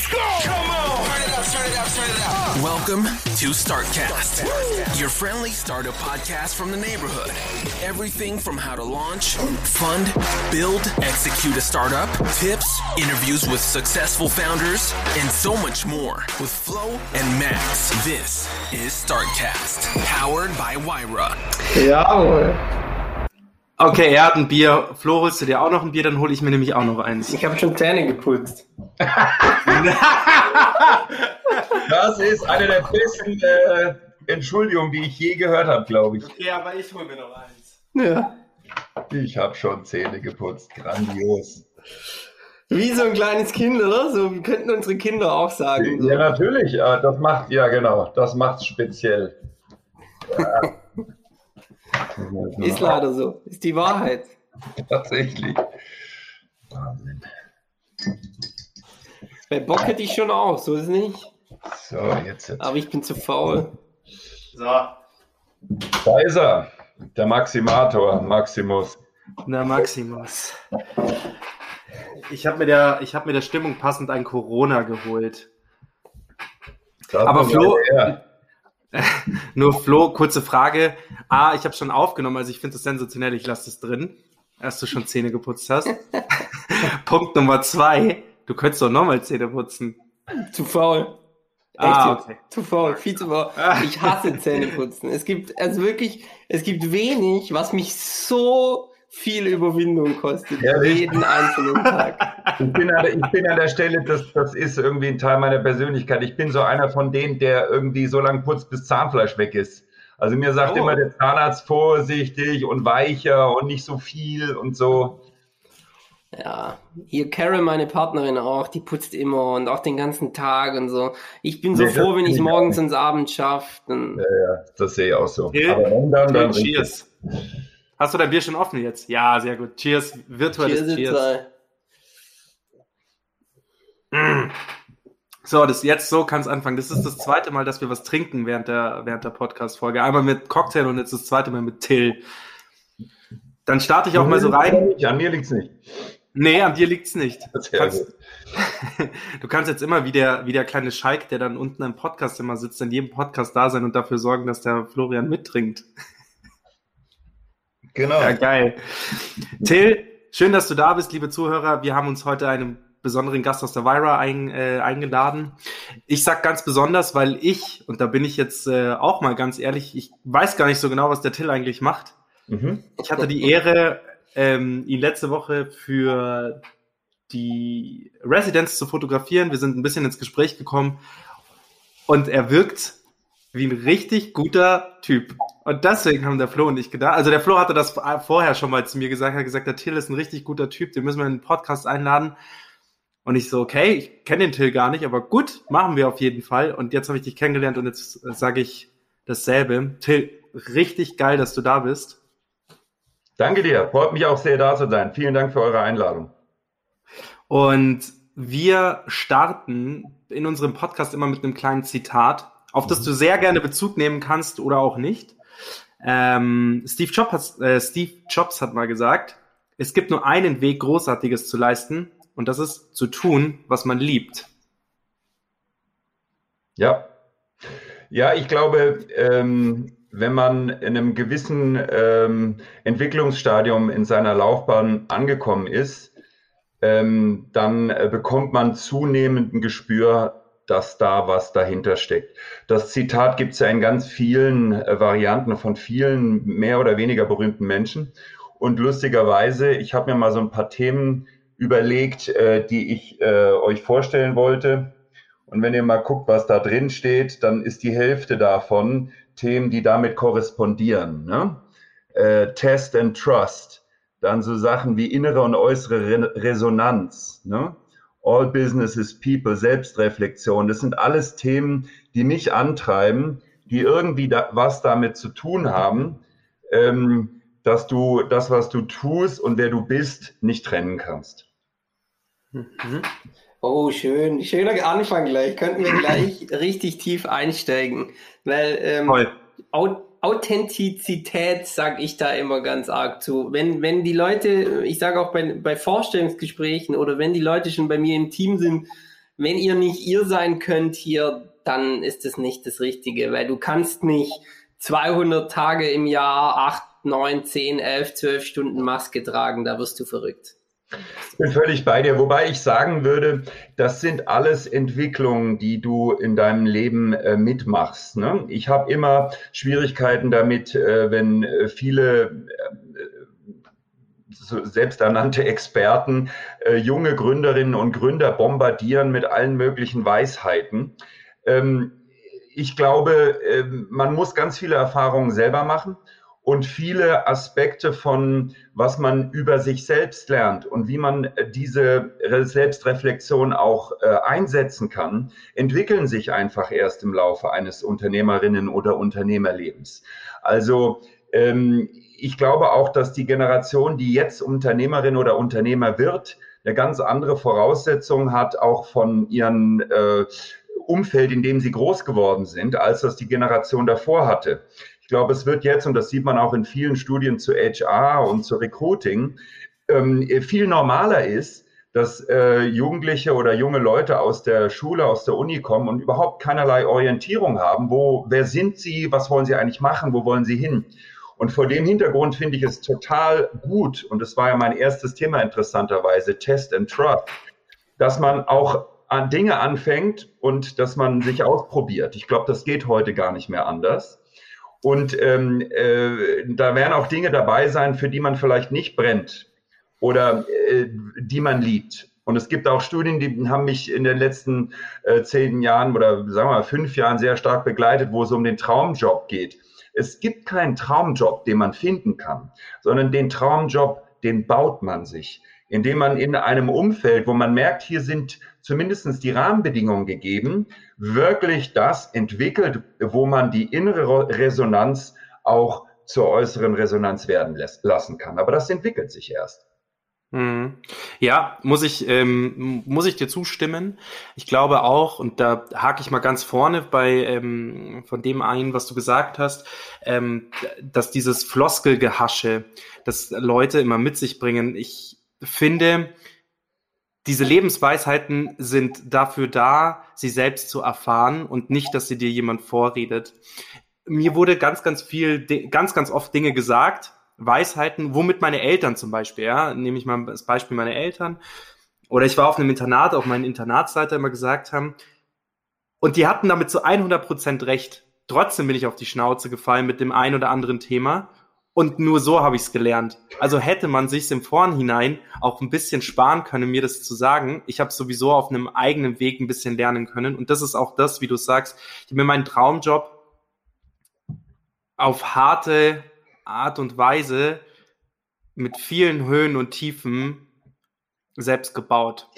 Let's go! Come on! Turn it up, turn it up, turn it up. Welcome to StartCast, your friendly startup podcast from the neighborhood. Everything from how to launch, fund, build, execute a startup, tips, interviews with successful founders, and so much more with Flo and Max. This is StartCast, powered by Wyra. Jawohl. Okay, er hat ein Bier. Flo, holst du dir auch noch ein Bier? Dann hole ich mir nämlich auch noch eins. Ich habe schon Zähne geputzt. Das ist eine der besten äh, Entschuldigungen, die ich je gehört habe, glaube ich. Okay, aber ich hole mir noch eins. Ja. Ich habe schon Zähne geputzt. Grandios. Wie so ein kleines Kind, oder? So wie könnten unsere Kinder auch sagen. So. Ja, natürlich. Das macht, ja genau, das macht speziell. Ja. Ist leider so. Ist die Wahrheit. Tatsächlich. Wahnsinn. Bei Bock hätte ich schon auch, so ist es nicht. So, jetzt, jetzt. Aber ich bin zu faul. So, Da ist er. Der Maximator, Maximus. na Maximus. Ich habe mir, der- ich hab mir der Stimmung passend ein Corona geholt. Das Aber Flo- ja, Nur Flo, kurze Frage. Ah, ich habe schon aufgenommen, also ich finde es sensationell, ich lasse es drin, als du schon Zähne geputzt hast. Punkt Nummer zwei, du könntest doch nochmal Zähne putzen. Zu faul. Ah, jetzt. okay. Zu faul, viel zu faul. Ich hasse Zähneputzen. Es gibt, also wirklich, es gibt wenig, was mich so viel Überwindung kostet. Ja, jeden einzelnen Tag. Ich bin, an, der- ich bin an der Stelle, das, das ist irgendwie ein Teil meiner Persönlichkeit. Ich bin so einer von denen, der irgendwie so lange putzt, bis Zahnfleisch weg ist. Also mir sagt Oh. immer der Zahnarzt vorsichtig und weicher und nicht so viel und so. Ja, hier Carol, meine Partnerin auch, die putzt immer und auch den ganzen Tag und so. Ich bin so Nee, froh, wenn ich morgens ins Abend schaffe. Dann Ja, ja, das sehe ich auch so. Till? Aber wenn dann, dann richtig. Hast du dein Bier schon offen jetzt? Ja, sehr gut. Cheers, virtuelles Cheers, Cheers. So, das jetzt so kann es anfangen. Das ist das zweite Mal, dass wir was trinken während der, während der Podcast-Folge. Einmal mit Cocktail und jetzt das zweite Mal mit Till. Dann starte ich auch mal so rein. An mir liegt's nicht. Nee, an dir liegt's nicht. Du kannst, du kannst jetzt immer wie der, wie der kleine Schalk, der dann unten im Podcast immer sitzt, in jedem Podcast da sein und dafür sorgen, dass der Florian mittrinkt. Genau. Ja, geil. Till, schön, dass du da bist, liebe Zuhörer. Wir haben uns heute einen besonderen Gast aus der Vira ein, äh, eingeladen. Ich sag ganz besonders, weil ich, und da bin ich jetzt äh, auch mal ganz ehrlich, ich weiß gar nicht so genau, was der Till eigentlich macht. Mhm. Ich hatte die Ehre, ähm, ihn letzte Woche für die Residenz zu fotografieren. Wir sind ein bisschen ins Gespräch gekommen und er wirkt wie ein richtig guter Typ. Und deswegen haben der Flo und ich gedacht, also der Flo hatte das vorher schon mal zu mir gesagt, er hat gesagt, der Till ist ein richtig guter Typ, den müssen wir in den Podcast einladen. Und ich so, okay, ich kenne den Till gar nicht, aber gut, machen wir auf jeden Fall. Und jetzt habe ich dich kennengelernt und jetzt sage ich dasselbe. Till, richtig geil, dass du da bist. Danke dir. Freut mich auch sehr, da zu sein. Vielen Dank für eure Einladung. Und wir starten in unserem Podcast immer mit einem kleinen Zitat, auf das du sehr gerne Bezug nehmen kannst oder auch nicht. Ähm, Steve, Jobs hat, äh, Steve Jobs hat mal gesagt, es gibt nur einen Weg, Großartiges zu leisten, und das ist zu tun, was man liebt. Ja. Ja, ich glaube, ähm, wenn man in einem gewissen ähm, Entwicklungsstadium in seiner Laufbahn angekommen ist, ähm, dann äh, bekommt man zunehmend ein Gespür, dass da was dahinter steckt. Das Zitat gibt es ja in ganz vielen äh, Varianten von vielen mehr oder weniger berühmten Menschen. Und lustigerweise, ich habe mir mal so ein paar Themen überlegt, äh, die ich äh, euch vorstellen wollte. Und wenn ihr mal guckt, was da drin steht, dann ist die Hälfte davon Themen, die damit korrespondieren. Ne? Äh, Test and Trust, dann so Sachen wie innere und äußere Re Resonanz, ne? All Business is People, Selbstreflexion, das sind alles Themen, die mich antreiben, die irgendwie da, was damit zu tun haben, ähm, dass du das, was du tust und wer du bist, nicht trennen kannst. Mhm. Oh, schön. Schöner Anfang gleich. Könnten wir gleich richtig tief einsteigen. Weil ähm, Authentizität sage ich da immer ganz arg zu. Wenn, wenn die Leute, ich sage auch bei, bei Vorstellungsgesprächen oder wenn die Leute schon bei mir im Team sind, wenn ihr nicht ihr sein könnt hier, dann ist es nicht das Richtige, weil du kannst nicht 200 Tage im Jahr, 8, 9, 10, 11, 12 Stunden Maske tragen, da wirst du verrückt. Ich bin völlig bei dir, wobei ich sagen würde, das sind alles Entwicklungen, die du in deinem Leben äh, mitmachst. Ne? Ich habe immer Schwierigkeiten damit, äh, wenn äh, viele äh, selbsternannte Experten äh, junge Gründerinnen und Gründer bombardieren mit allen möglichen Weisheiten. Ähm, ich glaube, ähm, man muss ganz viele Erfahrungen selber machen und viele Aspekte von, was man über sich selbst lernt und wie man diese Selbstreflexion auch äh, einsetzen kann, entwickeln sich einfach erst im Laufe eines Unternehmerinnen- oder Unternehmerlebens. Also ähm, ich glaube auch, dass die Generation, die jetzt Unternehmerin oder Unternehmer wird, eine ganz andere Voraussetzung hat, auch von ihren äh, Umfeld, in dem sie groß geworden sind, als das die Generation davor hatte glaube, es wird jetzt, und das sieht man auch in vielen Studien zu HR und zu Recruiting, ähm, viel normaler ist, dass äh, Jugendliche oder junge Leute aus der Schule, aus der Uni kommen und überhaupt keinerlei Orientierung haben. Wo, wer sind sie? Was wollen sie eigentlich machen? Wo wollen sie hin? Und vor dem Hintergrund finde ich es total gut, und das war ja mein erstes Thema interessanterweise, Test and Trust, dass man auch an Dinge anfängt und dass man sich ausprobiert. Ich glaube, das geht heute gar nicht mehr anders. Und ähm, äh, da werden auch Dinge dabei sein, für die man vielleicht nicht brennt oder äh, die man liebt. Und es gibt auch Studien, die haben mich in den letzten äh, zehn Jahren oder sagen wir mal fünf Jahren sehr stark begleitet, wo es um den Traumjob geht. Es gibt keinen Traumjob, den man finden kann, sondern den Traumjob, den baut man sich, indem man in einem Umfeld, wo man merkt, hier sind zumindest die Rahmenbedingungen gegeben, wirklich das entwickelt, wo man die innere Resonanz auch zur äußeren Resonanz werden lässt, lassen kann. Aber das entwickelt sich erst. Mhm. Ja, muss ich, ähm, muss ich dir zustimmen. Ich glaube auch, und da hake ich mal ganz vorne bei ähm, von dem ein, was du gesagt hast, ähm, dass dieses Floskelgehasche, das Leute immer mit sich bringen. Ich finde, diese Lebensweisheiten sind dafür da, sie selbst zu erfahren und nicht, dass sie dir jemand vorredet. Mir wurde ganz, ganz viel, ganz, ganz oft Dinge gesagt, Weisheiten, womit meine Eltern zum Beispiel, ja, nehme ich mal das Beispiel meine Eltern, oder ich war auf einem Internat, auch mein Internatsleiter immer gesagt haben, und die hatten damit zu 100 Prozent recht. Trotzdem bin ich auf die Schnauze gefallen mit dem ein oder anderen Thema. Und nur so habe ich es gelernt. Also hätte man sich im Vornhinein auch ein bisschen sparen können, mir das zu sagen. Ich habe sowieso auf einem eigenen Weg ein bisschen lernen können. Und das ist auch das, wie du sagst. Ich habe mir meinen Traumjob auf harte Art und Weise mit vielen Höhen und Tiefen selbst gebaut.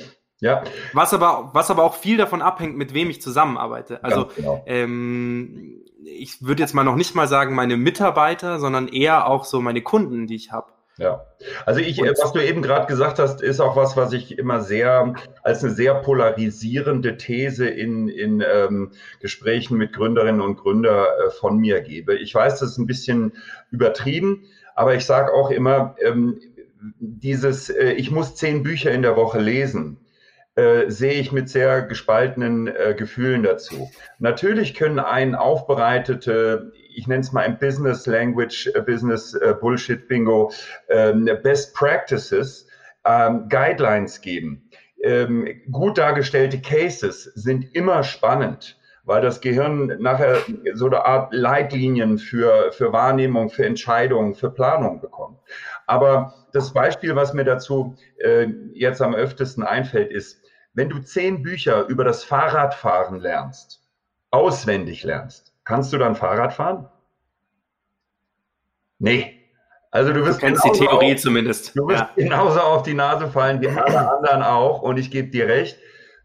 Ja. Was aber, was aber auch viel davon abhängt, mit wem ich zusammenarbeite. Also genau. ähm, ich würde jetzt mal noch nicht mal sagen meine Mitarbeiter, sondern eher auch so meine Kunden, die ich habe. Ja, also ich, Und, was du eben gerade gesagt hast, ist auch was, was ich immer sehr als eine sehr polarisierende These in, in ähm, Gesprächen mit Gründerinnen und Gründern äh, von mir gebe. Ich weiß, das ist ein bisschen übertrieben, aber ich sage auch immer, ähm, dieses, äh, ich muss zehn Bücher in der Woche lesen, äh, sehe ich mit sehr gespaltenen äh, Gefühlen dazu. Natürlich können einen aufbereitete, ich nenne es mal im Business Language, äh, Business äh, Bullshit Bingo, ähm, Best Practices, ähm, Guidelines geben. Ähm, gut dargestellte Cases sind immer spannend weil das Gehirn nachher so eine Art Leitlinien für, für Wahrnehmung, für Entscheidungen, für Planung bekommt. Aber das Beispiel, was mir dazu äh, jetzt am öftesten einfällt, ist, wenn du zehn Bücher über das Fahrradfahren lernst, auswendig lernst, kannst du dann Fahrrad fahren? Nee. Also du wirst du kennst die Theorie auf, zumindest. Du wirst ja. genauso auf die Nase fallen wie alle anderen auch. Und ich gebe dir recht,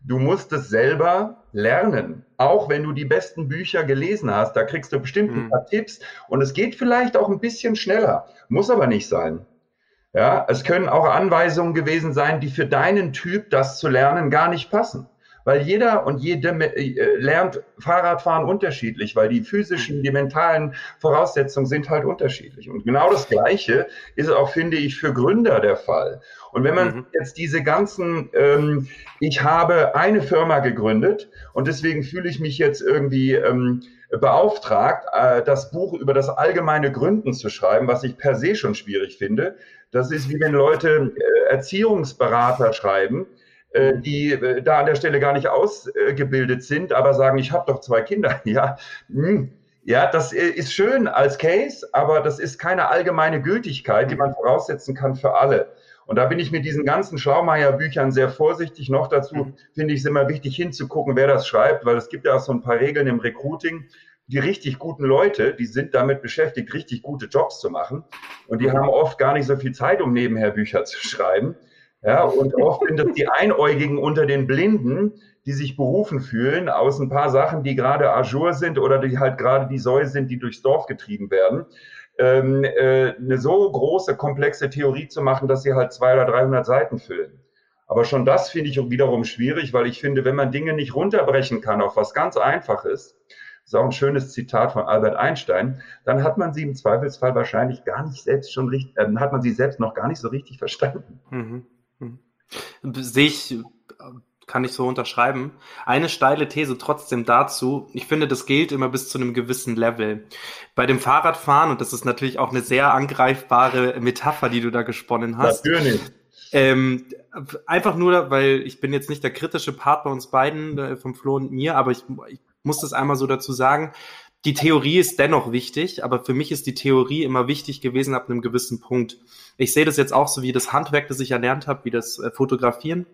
du musst es selber lernen. Auch wenn du die besten Bücher gelesen hast, da kriegst du bestimmt ein hm. paar Tipps. Und es geht vielleicht auch ein bisschen schneller. Muss aber nicht sein. Ja, es können auch Anweisungen gewesen sein, die für deinen Typ, das zu lernen, gar nicht passen weil jeder und jede äh, lernt Fahrradfahren unterschiedlich, weil die physischen, die mentalen Voraussetzungen sind halt unterschiedlich. Und genau das Gleiche ist auch, finde ich, für Gründer der Fall. Und wenn man mhm. jetzt diese ganzen, ähm, ich habe eine Firma gegründet und deswegen fühle ich mich jetzt irgendwie ähm, beauftragt, äh, das Buch über das allgemeine Gründen zu schreiben, was ich per se schon schwierig finde. Das ist wie wenn Leute äh, Erziehungsberater schreiben die äh, da an der Stelle gar nicht ausgebildet sind, aber sagen, ich habe doch zwei Kinder. Ja, hm. ja, das äh, ist schön als Case, aber das ist keine allgemeine Gültigkeit, die man voraussetzen kann für alle. Und da bin ich mit diesen ganzen Schlaumeier-Büchern sehr vorsichtig. Noch dazu mhm. finde ich es immer wichtig hinzugucken, wer das schreibt, weil es gibt ja auch so ein paar Regeln im Recruiting. Die richtig guten Leute, die sind damit beschäftigt, richtig gute Jobs zu machen. Und die mhm. haben oft gar nicht so viel Zeit, um nebenher Bücher zu schreiben. Ja, und oft sind es die Einäugigen unter den Blinden, die sich berufen fühlen aus ein paar Sachen, die gerade Azure sind oder die halt gerade die Säue sind, die durchs Dorf getrieben werden. Ähm, äh, eine so große, komplexe Theorie zu machen, dass sie halt zwei oder 300 Seiten füllen. Aber schon das finde ich wiederum schwierig, weil ich finde, wenn man Dinge nicht runterbrechen kann auf was ganz Einfaches, ist auch ein schönes Zitat von Albert Einstein, dann hat man sie im Zweifelsfall wahrscheinlich gar nicht selbst schon richtig, äh, hat man sie selbst noch gar nicht so richtig verstanden. Mhm. Hm. Sehe ich, kann ich so unterschreiben. Eine steile These trotzdem dazu. Ich finde, das gilt immer bis zu einem gewissen Level. Bei dem Fahrradfahren, und das ist natürlich auch eine sehr angreifbare Metapher, die du da gesponnen hast. Natürlich. Ähm, einfach nur, weil ich bin jetzt nicht der kritische Part bei uns beiden, äh, vom Flo und mir, aber ich, ich muss das einmal so dazu sagen die Theorie ist dennoch wichtig, aber für mich ist die Theorie immer wichtig gewesen ab einem gewissen Punkt. Ich sehe das jetzt auch so wie das Handwerk, das ich erlernt habe, wie das äh, Fotografieren.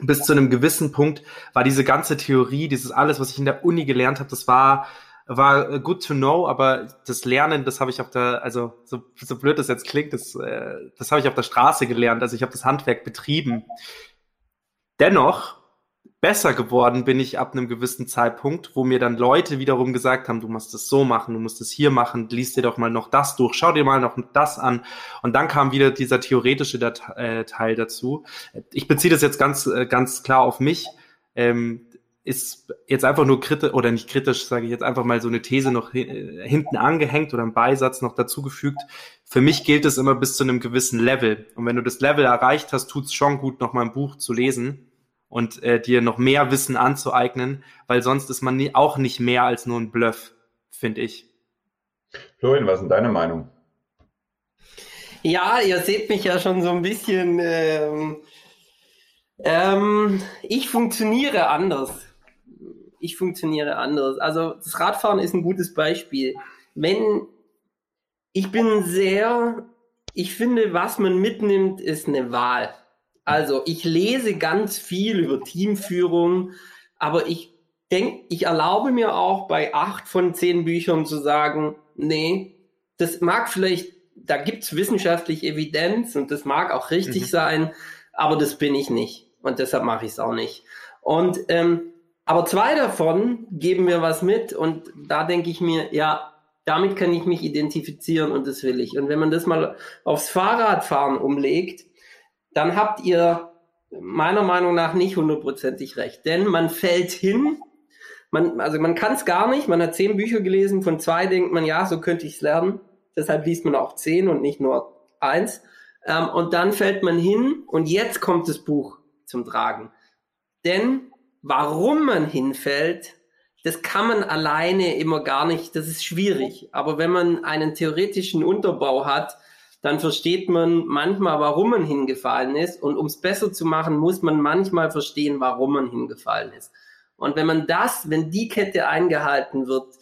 Bis zu einem gewissen Punkt war diese ganze Theorie, dieses alles, was ich in der Uni gelernt habe, das war war good to know, aber das Lernen, das habe ich auf der, also so, so blöd das jetzt klingt, das, äh, das habe ich auf der Straße gelernt. Also ich habe das Handwerk betrieben. Dennoch besser geworden bin ich ab einem gewissen Zeitpunkt, wo mir dann Leute wiederum gesagt haben, du musst es so machen, du musst es hier machen, liest dir doch mal noch das durch, schau dir mal noch das an. Und dann kam wieder dieser theoretische äh, Teil dazu. Ich beziehe das jetzt ganz, äh, ganz klar auf mich. Ähm, ist jetzt einfach nur kritisch oder nicht kritisch, sage ich jetzt einfach mal so eine These noch äh, hinten angehängt oder einen Beisatz noch dazugefügt. Für mich gilt es immer bis zu einem gewissen Level. Und wenn du das Level erreicht hast, tut es schon gut, noch mal ein Buch zu lesen und äh, dir noch mehr Wissen anzueignen, weil sonst ist man nie, auch nicht mehr als nur ein Bluff, finde ich. Florian, was ist denn deine Meinung? Ja, ihr seht mich ja schon so ein bisschen. Ähm, ähm, ich funktioniere anders. Ich funktioniere anders. Also das Radfahren ist ein gutes Beispiel. Wenn ich bin sehr, ich finde, was man mitnimmt, ist eine Wahl. Also ich lese ganz viel über Teamführung, aber ich denke, ich erlaube mir auch bei acht von zehn Büchern zu sagen, nee, das mag vielleicht, da gibt's wissenschaftliche Evidenz und das mag auch richtig mhm. sein, aber das bin ich nicht. Und deshalb mache ich es auch nicht. Und ähm, aber zwei davon geben mir was mit und da denke ich mir, ja, damit kann ich mich identifizieren und das will ich. Und wenn man das mal aufs Fahrradfahren umlegt, dann habt ihr meiner Meinung nach nicht hundertprozentig recht. Denn man fällt hin, man, also man kann es gar nicht, man hat zehn Bücher gelesen, von zwei denkt man, ja, so könnte ich es lernen. Deshalb liest man auch zehn und nicht nur eins. Ähm, und dann fällt man hin und jetzt kommt das Buch zum Tragen. Denn warum man hinfällt, das kann man alleine immer gar nicht, das ist schwierig. Aber wenn man einen theoretischen Unterbau hat, dann versteht man manchmal, warum man hingefallen ist. Und um es besser zu machen, muss man manchmal verstehen, warum man hingefallen ist. Und wenn man das, wenn die Kette eingehalten wird,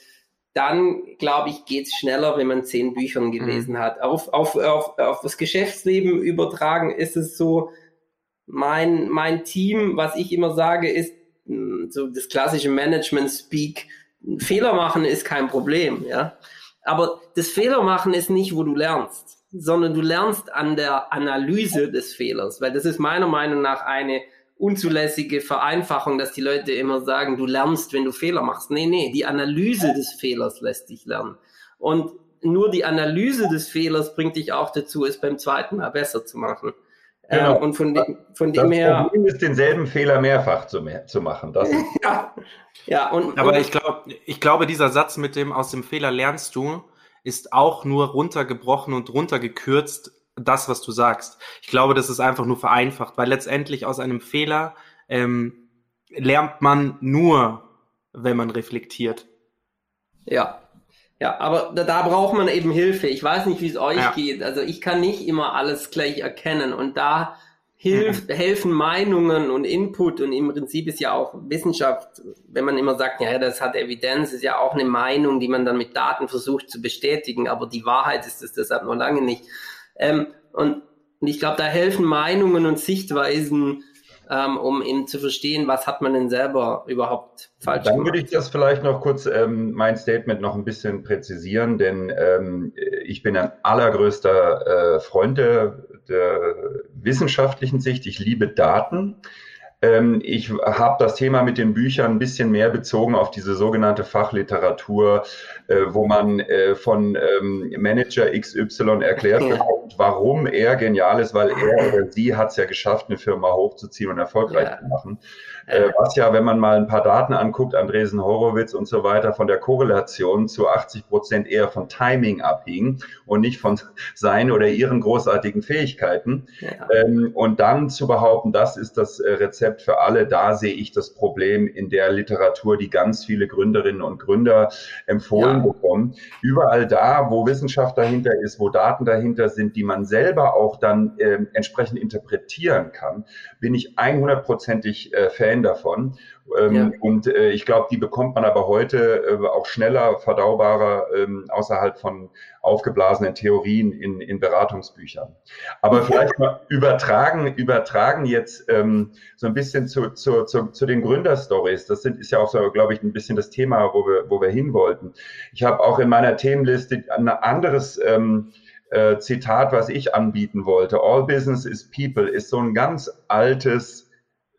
dann glaube ich, geht's schneller, wenn man zehn Büchern gelesen mhm. hat. Auf, auf, auf, auf das Geschäftsleben übertragen ist es so, mein, mein Team, was ich immer sage, ist hm, so das klassische Management-Speak. Fehler machen ist kein Problem, ja. Aber das Fehlermachen ist nicht, wo du lernst, sondern du lernst an der Analyse des Fehlers, weil das ist meiner Meinung nach eine unzulässige Vereinfachung, dass die Leute immer sagen, du lernst, wenn du Fehler machst. Nee, nee, die Analyse des Fehlers lässt dich lernen. Und nur die Analyse des Fehlers bringt dich auch dazu, es beim zweiten Mal besser zu machen. Genau. Ähm, und von, de von dem das her. Problem ist, denselben Fehler mehrfach zu, mehr, zu machen. Das ja. ja, und. Aber und, ich glaube, ich glaube, dieser Satz mit dem aus dem Fehler lernst du, ist auch nur runtergebrochen und runtergekürzt, das, was du sagst. Ich glaube, das ist einfach nur vereinfacht, weil letztendlich aus einem Fehler ähm, lernt man nur, wenn man reflektiert. Ja, ja, aber da, da braucht man eben Hilfe. Ich weiß nicht, wie es euch ja. geht. Also ich kann nicht immer alles gleich erkennen und da hilft, mhm. helfen Meinungen und Input und im Prinzip ist ja auch Wissenschaft, wenn man immer sagt, ja, das hat Evidenz, ist ja auch eine Meinung, die man dann mit Daten versucht zu bestätigen, aber die Wahrheit ist es deshalb noch lange nicht. Ähm, und, und ich glaube, da helfen Meinungen und Sichtweisen ähm, um eben zu verstehen, was hat man denn selber überhaupt falsch Dann gemacht. würde ich das vielleicht noch kurz, ähm, mein Statement noch ein bisschen präzisieren, denn ähm, ich bin ein allergrößter äh, Freund der, der wissenschaftlichen Sicht. Ich liebe Daten. Ähm, ich habe das Thema mit den Büchern ein bisschen mehr bezogen auf diese sogenannte Fachliteratur, äh, wo man äh, von ähm, Manager XY erklärt bekommt, warum er genial ist, weil er oder sie hat es ja geschafft, eine Firma hochzuziehen und erfolgreich ja. zu machen. Äh, was ja, wenn man mal ein paar Daten anguckt, Andresen Horowitz und so weiter, von der Korrelation zu 80 Prozent eher von Timing abhing und nicht von seinen oder ihren großartigen Fähigkeiten. Ja. Ähm, und dann zu behaupten, das ist das äh, Rezept für alle, da sehe ich das Problem in der Literatur, die ganz viele Gründerinnen und Gründer empfohlen ja. bekommen. Überall da, wo Wissenschaft dahinter ist, wo Daten dahinter sind, die man selber auch dann äh, entsprechend interpretieren kann, bin ich 100%ig äh, Fan Fan davon. Ähm, ja. Und äh, ich glaube, die bekommt man aber heute äh, auch schneller, verdaubarer ähm, außerhalb von aufgeblasenen Theorien in, in Beratungsbüchern. Aber vielleicht mal übertragen, übertragen jetzt ähm, so ein bisschen zu, zu, zu, zu den Gründerstories. Das sind, ist ja auch so, glaube ich, ein bisschen das Thema, wo wir, wo wir hin wollten. Ich habe auch in meiner Themenliste ein anderes ähm, äh, Zitat, was ich anbieten wollte. All business is people ist so ein ganz altes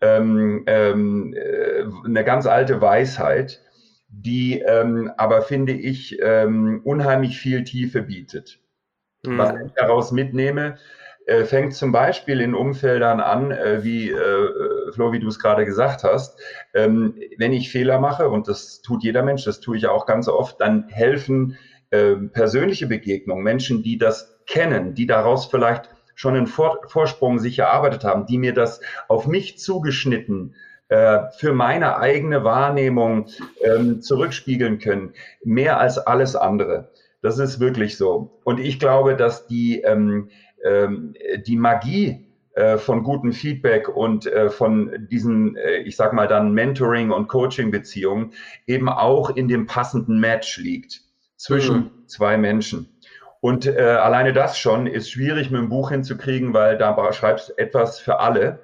ähm, ähm, äh, eine ganz alte Weisheit, die ähm, aber, finde ich, ähm, unheimlich viel Tiefe bietet. Mhm. Was ich daraus mitnehme, äh, fängt zum Beispiel in Umfeldern an, äh, wie äh, Flo, wie du es gerade gesagt hast. Ähm, wenn ich Fehler mache, und das tut jeder Mensch, das tue ich auch ganz oft, dann helfen äh, persönliche Begegnungen, Menschen, die das kennen, die daraus vielleicht schon einen Vor Vorsprung sich erarbeitet haben, die mir das auf mich zugeschnitten äh, für meine eigene Wahrnehmung ähm, zurückspiegeln können, mehr als alles andere. Das ist wirklich so. Und ich glaube, dass die, ähm, ähm, die Magie äh, von gutem Feedback und äh, von diesen, ich sag mal dann Mentoring- und Coaching-Beziehungen eben auch in dem passenden Match liegt zwischen mhm. zwei Menschen. Und äh, alleine das schon ist schwierig mit dem Buch hinzukriegen, weil da schreibst du etwas für alle.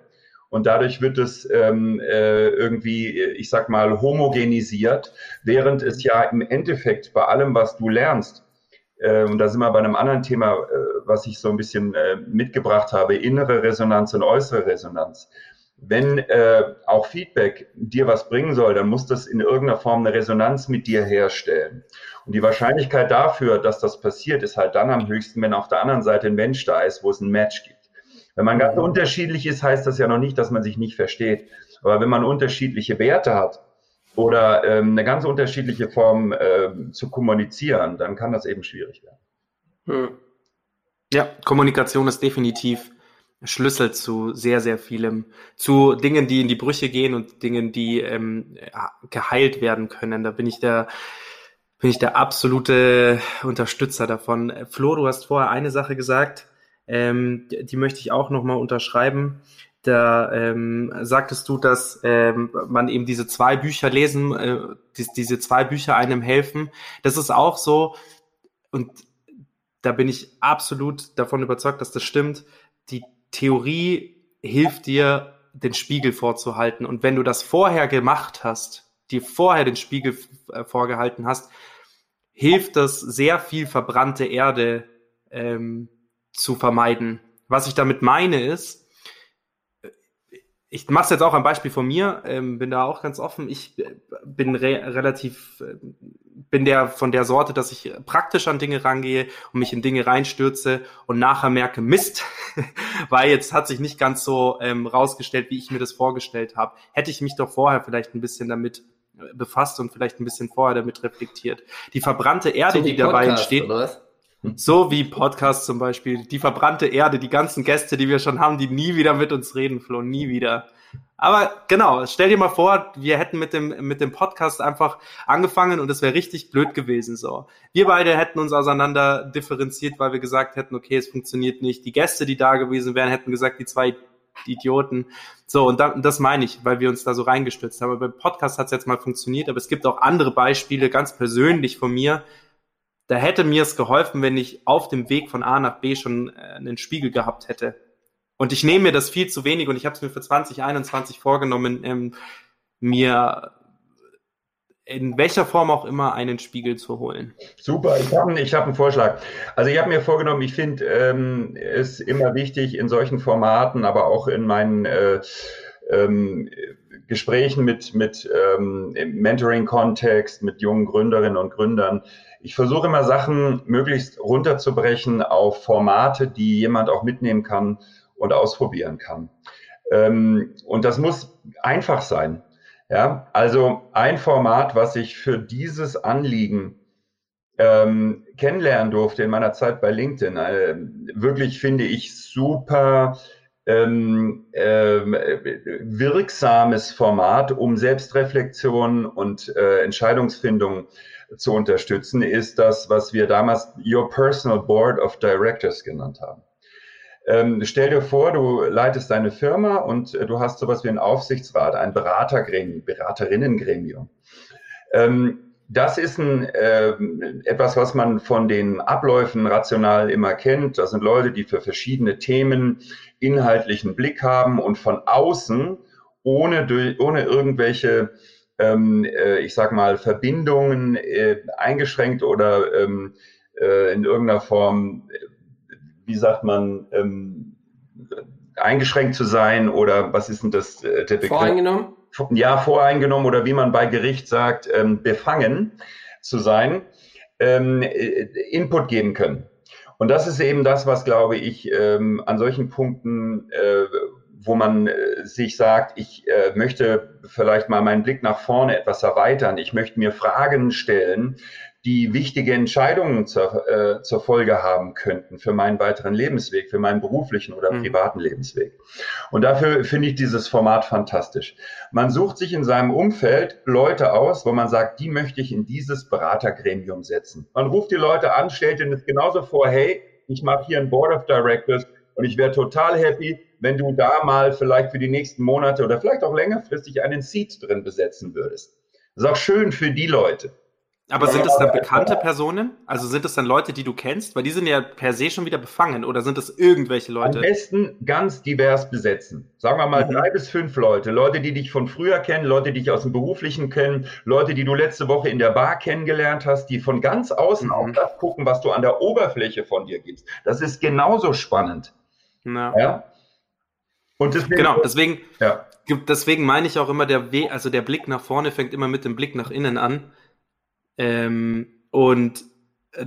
Und dadurch wird es ähm, äh, irgendwie, ich sag mal, homogenisiert, während es ja im Endeffekt bei allem, was du lernst, äh, und da sind wir bei einem anderen Thema, äh, was ich so ein bisschen äh, mitgebracht habe, innere Resonanz und äußere Resonanz. Wenn äh, auch Feedback dir was bringen soll, dann muss das in irgendeiner Form eine Resonanz mit dir herstellen. Und die Wahrscheinlichkeit dafür, dass das passiert, ist halt dann am höchsten, wenn auf der anderen Seite ein Mensch da ist, wo es ein Match gibt. Wenn man ganz unterschiedlich ist, heißt das ja noch nicht, dass man sich nicht versteht. Aber wenn man unterschiedliche Werte hat oder ähm, eine ganz unterschiedliche Form äh, zu kommunizieren, dann kann das eben schwierig werden. Hm. Ja, Kommunikation ist definitiv Schlüssel zu sehr, sehr vielem, zu Dingen, die in die Brüche gehen und Dingen, die ähm, geheilt werden können. Da bin ich der bin ich der absolute Unterstützer davon. Flo, du hast vorher eine Sache gesagt, ähm, die, möchte ich auch nochmal unterschreiben. Da ähm, sagtest du, dass ähm, man eben diese zwei Bücher lesen, äh, die, diese zwei Bücher einem helfen. Das ist auch so, und da bin ich absolut davon überzeugt, dass das stimmt. Die Theorie hilft dir, den Spiegel vorzuhalten. Und wenn du das vorher gemacht hast, dir vorher den Spiegel äh, vorgehalten hast, hilft das sehr viel verbrannte Erde ähm, zu vermeiden. Was ich damit meine ist, ich mache es jetzt auch am Beispiel von mir, ähm, bin da auch ganz offen. Ich äh, bin re relativ, äh, bin der von der Sorte, dass ich praktisch an Dinge rangehe und mich in Dinge reinstürze und nachher merke, Mist, weil jetzt hat sich nicht ganz so ähm, rausgestellt, wie ich mir das vorgestellt habe. Hätte ich mich doch vorher vielleicht ein bisschen damit äh, befasst und vielleicht ein bisschen vorher damit reflektiert. Die verbrannte Erde, so die dabei Podcast, entsteht. So wie Podcast zum Beispiel, die verbrannte Erde, die ganzen Gäste, die wir schon haben, die nie wieder mit uns reden, Flo, nie wieder. Aber genau, stell dir mal vor, wir hätten mit dem, mit dem Podcast einfach angefangen und es wäre richtig blöd gewesen, so. Wir beide hätten uns auseinander differenziert, weil wir gesagt hätten, okay, es funktioniert nicht. Die Gäste, die da gewesen wären, hätten gesagt, die zwei Idioten. So, und da, das meine ich, weil wir uns da so reingestürzt haben. Aber beim Podcast hat es jetzt mal funktioniert, aber es gibt auch andere Beispiele, ganz persönlich von mir, da hätte mir es geholfen, wenn ich auf dem Weg von A nach B schon äh, einen Spiegel gehabt hätte. Und ich nehme mir das viel zu wenig und ich habe es mir für 2021 vorgenommen, ähm, mir in welcher Form auch immer einen Spiegel zu holen. Super, ich habe ich hab einen Vorschlag. Also ich habe mir vorgenommen, ich finde ähm, es immer wichtig in solchen Formaten, aber auch in meinen äh, ähm, Gesprächen mit, mit ähm, Mentoring-Kontext, mit jungen Gründerinnen und Gründern, ich versuche immer Sachen möglichst runterzubrechen auf Formate, die jemand auch mitnehmen kann und ausprobieren kann. Ähm, und das muss einfach sein. Ja, also ein Format, was ich für dieses Anliegen ähm, kennenlernen durfte in meiner Zeit bei LinkedIn, äh, wirklich finde ich super ähm, äh, wirksames Format, um Selbstreflexion und äh, Entscheidungsfindung zu unterstützen, ist das, was wir damals Your Personal Board of Directors genannt haben. Ähm, stell dir vor, du leitest deine Firma und äh, du hast sowas wie einen Aufsichtsrat, ein Beratergremium, Beraterinnengremium. Ähm, das ist ein, äh, etwas, was man von den Abläufen rational immer kennt. Das sind Leute, die für verschiedene Themen inhaltlichen Blick haben und von außen, ohne, ohne irgendwelche ähm, äh, ich sag mal, Verbindungen äh, eingeschränkt oder ähm, äh, in irgendeiner Form, äh, wie sagt man, ähm, eingeschränkt zu sein oder was ist denn das äh, der Begriff? Voreingenommen? Ja, voreingenommen oder wie man bei Gericht sagt, ähm, befangen zu sein, ähm, äh, Input geben können. Und das ist eben das, was, glaube ich, ähm, an solchen Punkten äh, wo man äh, sich sagt, ich äh, möchte vielleicht mal meinen Blick nach vorne etwas erweitern. Ich möchte mir Fragen stellen, die wichtige Entscheidungen zur, äh, zur Folge haben könnten für meinen weiteren Lebensweg, für meinen beruflichen oder mhm. privaten Lebensweg. Und dafür finde ich dieses Format fantastisch. Man sucht sich in seinem Umfeld Leute aus, wo man sagt, die möchte ich in dieses Beratergremium setzen. Man ruft die Leute an, stellt ihnen das genauso vor, hey, ich mache hier ein Board of Directors und ich wäre total happy, wenn du da mal vielleicht für die nächsten Monate oder vielleicht auch längerfristig einen Seat drin besetzen würdest. Das ist auch schön für die Leute. Aber sind es dann bekannte Personen? Also sind es dann Leute, die du kennst? Weil die sind ja per se schon wieder befangen. Oder sind es irgendwelche Leute? Am besten ganz divers besetzen. Sagen wir mal mhm. drei bis fünf Leute. Leute, die dich von früher kennen, Leute, die dich aus dem Beruflichen kennen, Leute, die du letzte Woche in der Bar kennengelernt hast, die von ganz außen mhm. auf das gucken, was du an der Oberfläche von dir gibst. Das ist genauso spannend. Ja. ja? Und deswegen, genau, deswegen, ja. deswegen meine ich auch immer, der We also der Blick nach vorne fängt immer mit dem Blick nach innen an. Ähm, und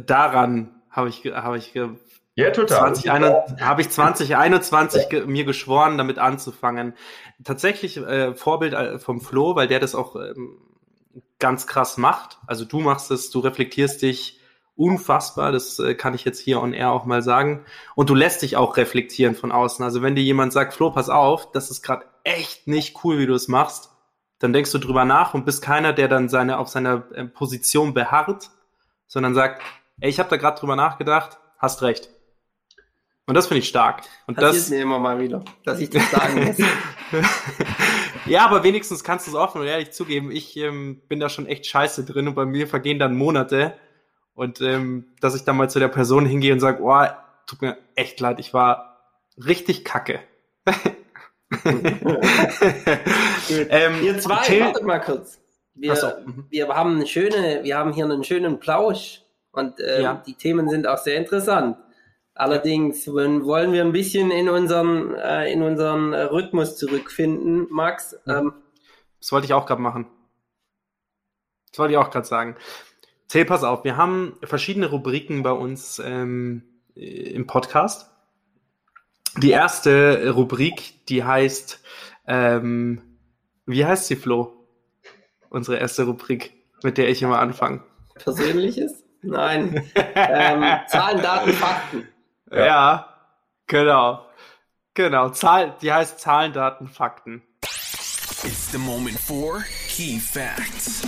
daran habe ich, habe ich, ja, total. habe ich 2021 ge mir geschworen, damit anzufangen. Tatsächlich äh, Vorbild äh, vom Flo, weil der das auch ähm, ganz krass macht. Also du machst es, du reflektierst dich unfassbar, das äh, kann ich jetzt hier on air auch mal sagen. Und du lässt dich auch reflektieren von außen. Also wenn dir jemand sagt, Flo, pass auf, das ist gerade echt nicht cool, wie du es machst, dann denkst du drüber nach und bist keiner, der dann seine auf seiner äh, Position beharrt, sondern sagt, ey, ich habe da gerade drüber nachgedacht, hast recht. Und das finde ich stark. Und das ist mir immer mal wieder, dass ich das sagen muss. ja, aber wenigstens kannst du es offen und ehrlich zugeben. Ich ähm, bin da schon echt scheiße drin und bei mir vergehen dann Monate, und ähm, dass ich dann mal zu der Person hingehe und sage, oh, tut mir echt leid, ich war richtig kacke. ähm, Ihr zwei, Till, wartet mal kurz. wir, so. Mhm. wir haben eine schöne, wir haben hier einen schönen Plausch und ähm, Ja. die Themen sind auch sehr interessant. Allerdings wenn- wollen wir ein bisschen in unseren, äh, in unseren äh, Rhythmus zurückfinden, Max. Mhm. Ähm, Das wollte ich auch gerade machen. Das wollte ich auch gerade sagen. Zähl, pass auf, wir haben verschiedene Rubriken bei uns ähm, im Podcast. Die erste Rubrik, die heißt, ähm, wie heißt sie, Flo? Unsere erste Rubrik, mit der ich immer anfange. Persönliches? Nein. ähm, Zahlen, Daten, Fakten. Ja. genau. Genau, Zahl, die heißt Zahlen, Daten, Fakten. It's the moment for key facts.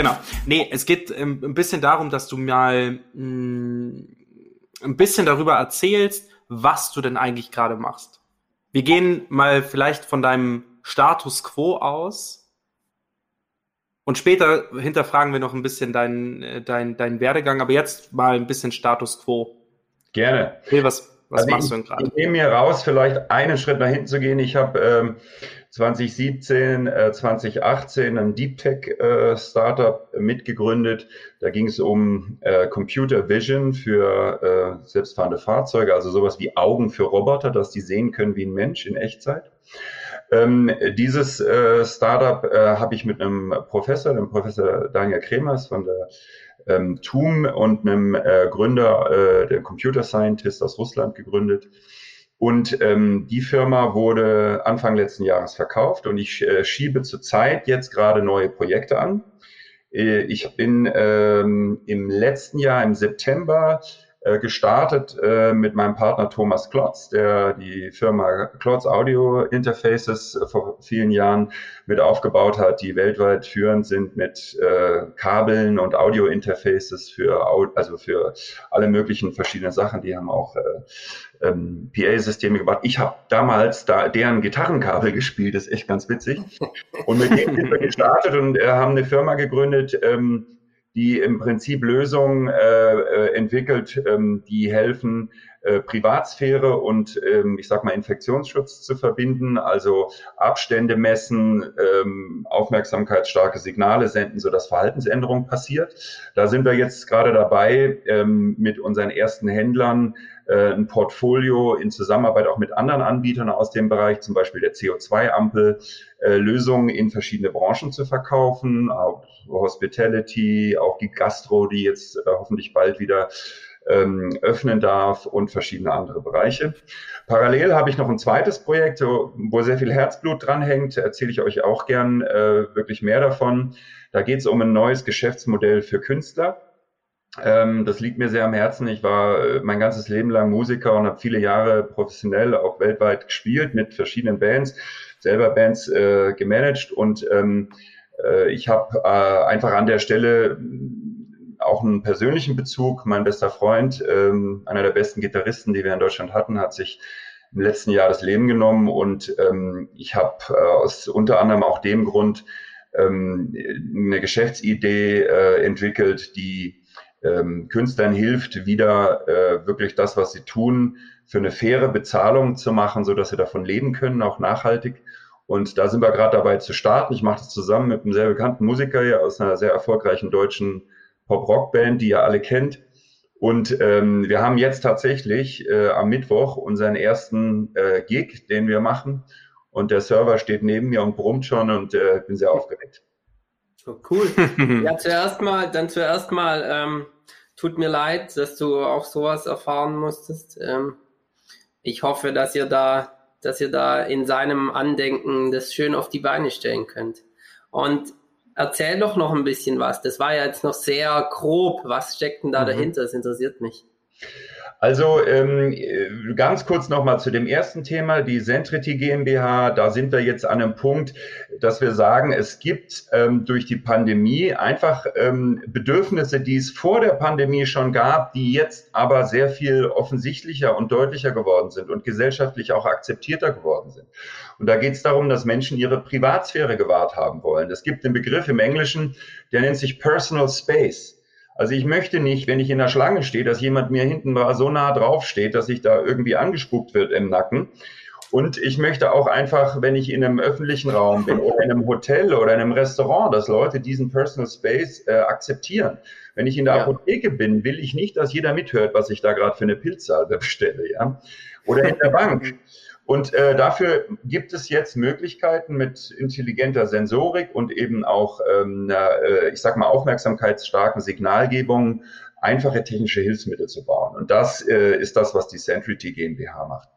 Genau. Nee, es geht ähm, ein bisschen darum, dass du mal mh, ein bisschen darüber erzählst, was du denn eigentlich gerade machst. Wir gehen mal vielleicht von deinem Status quo aus und später hinterfragen wir noch ein bisschen deinen äh, dein, dein Werdegang, aber jetzt mal ein bisschen Status quo. Gerne. Hey, was, was Also machst ich, du denn gerade? Ich nehme mir raus, vielleicht einen Schritt nach hinten zu gehen. Ich habe ähm, 2017, äh, 2018 ein Deep Tech äh, Startup mitgegründet. Da ging es um äh, Computer Vision für äh, selbstfahrende Fahrzeuge, also sowas wie Augen für Roboter, dass die sehen können wie ein Mensch in Echtzeit. Ähm, dieses äh, Startup äh, habe ich mit einem Professor, dem Professor Daniel Kremers von der ähm, TUM und einem äh, Gründer, äh, der Computer Scientist aus Russland gegründet. Und ähm, die Firma wurde Anfang letzten Jahres verkauft und ich äh, schiebe zurzeit jetzt gerade neue Projekte an. Äh, ich bin ähm, im letzten Jahr, im September, gestartet äh, mit meinem Partner Thomas Klotz, der die Firma Klotz Audio Interfaces äh, vor vielen Jahren mit aufgebaut hat, die weltweit führend sind mit äh, Kabeln und Audio Interfaces für also für alle möglichen verschiedenen Sachen. Die haben auch äh, ähm, PA-Systeme gebaut. Ich habe damals da deren Gitarrenkabel gespielt, das ist echt ganz witzig. Und mit denen sind wir gestartet und äh, haben eine Firma gegründet, ähm, die im Prinzip Lösungen äh, äh, entwickelt, ähm, die helfen, äh, Privatsphäre und ähm, ich sag mal Infektionsschutz zu verbinden, also Abstände messen, ähm, aufmerksamkeitsstarke Signale senden, sodass Verhaltensänderung passiert. Da sind wir jetzt gerade dabei, ähm, mit unseren ersten Händlern äh, ein Portfolio in Zusammenarbeit auch mit anderen Anbietern aus dem Bereich, zum Beispiel der CO2-Ampel, äh, Lösungen in verschiedene Branchen zu verkaufen, auch Hospitality, auch die Gastro, die jetzt äh, hoffentlich bald wieder ähm, öffnen darf und verschiedene andere Bereiche. Parallel habe ich noch ein zweites Projekt, wo sehr viel Herzblut dranhängt, erzähle ich euch auch gern äh, wirklich mehr davon. Da geht es um ein neues Geschäftsmodell für Künstler. Ähm, das liegt mir sehr am Herzen. Ich war äh, mein ganzes Leben lang Musiker und habe viele Jahre professionell auch weltweit gespielt mit verschiedenen Bands, selber Bands äh, gemanagt und ähm, äh, ich habe äh, einfach an der Stelle auch einen persönlichen Bezug. Mein bester Freund, ähm, einer der besten Gitarristen, die wir in Deutschland hatten, hat sich im letzten Jahr das Leben genommen und ähm, ich habe äh, aus unter anderem auch dem Grund ähm, eine Geschäftsidee äh, entwickelt, die ähm, Künstlern hilft, wieder äh, wirklich das, was sie tun, für eine faire Bezahlung zu machen, so dass sie davon leben können, auch nachhaltig. Und da sind wir gerade dabei zu starten. Ich mache das zusammen mit einem sehr bekannten Musiker hier aus einer sehr erfolgreichen deutschen Pop-Rock-Band, die ihr alle kennt. Und ähm, wir haben jetzt tatsächlich äh, am Mittwoch unseren ersten äh, Gig, den wir machen. Und der Server steht neben mir und brummt schon und äh, bin sehr aufgeregt. Oh, cool. Ja, zuerst mal, dann zuerst mal, ähm, tut mir leid, dass du auch sowas erfahren musstest. Ähm, ich hoffe, dass ihr da, dass ihr da in seinem Andenken das schön auf die Beine stellen könnt. Und erzähl doch noch ein bisschen was. Das war ja jetzt noch sehr grob. Was steckt denn da Mhm. dahinter? Das interessiert mich. Also ähm, ganz kurz nochmal zu dem ersten Thema, die Sentrity GmbH. Da sind wir jetzt an einem Punkt, dass wir sagen, es gibt ähm, durch die Pandemie einfach ähm, Bedürfnisse, die es vor der Pandemie schon gab, die jetzt aber sehr viel offensichtlicher und deutlicher geworden sind und gesellschaftlich auch akzeptierter geworden sind. Und da geht es darum, dass Menschen ihre Privatsphäre gewahrt haben wollen. Es gibt einen Begriff im Englischen, der nennt sich Personal Space. Also ich möchte nicht, wenn ich in der Schlange stehe, dass jemand mir hinten so nah drauf steht, dass ich da irgendwie angespuckt wird im Nacken. Und ich möchte auch einfach, wenn ich in einem öffentlichen Raum bin oder in einem Hotel oder in einem Restaurant, dass Leute diesen Personal Space äh, akzeptieren. Wenn ich in der ja. Apotheke bin, will ich nicht, dass jeder mithört, was ich da gerade für eine Pilzsalbe bestelle, ja. Oder in der Bank. Und äh, dafür gibt es jetzt Möglichkeiten mit intelligenter Sensorik und eben auch, ähm, äh, ich sag mal, aufmerksamkeitsstarken Signalgebungen einfache technische Hilfsmittel zu bauen. Und das äh, ist das, was die Centrity GmbH macht.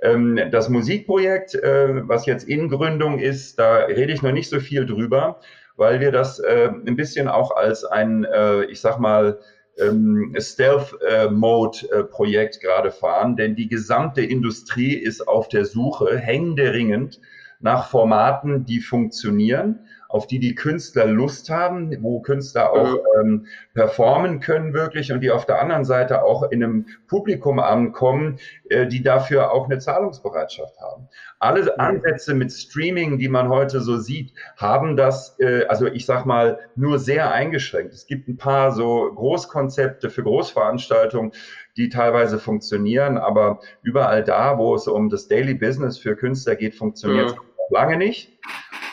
Ähm, das Musikprojekt, äh, was jetzt in Gründung ist, da rede ich noch nicht so viel drüber, weil wir das äh, ein bisschen auch als ein, äh, ich sag mal, ähm, Stealth-Mode-Projekt gerade fahren, denn die gesamte Industrie ist auf der Suche, händeringend nach Formaten, die funktionieren auf die die Künstler Lust haben, wo Künstler auch ähm, performen können wirklich und die auf der anderen Seite auch in einem Publikum ankommen, äh, die dafür auch eine Zahlungsbereitschaft haben. Alle Ansätze mit Streaming, die man heute so sieht, haben das, äh, also ich sag mal, nur sehr eingeschränkt. Es gibt ein paar so Großkonzepte für Großveranstaltungen, die teilweise funktionieren, aber überall da, wo es um das Daily Business für Künstler geht, funktioniert es ja. Lange nicht.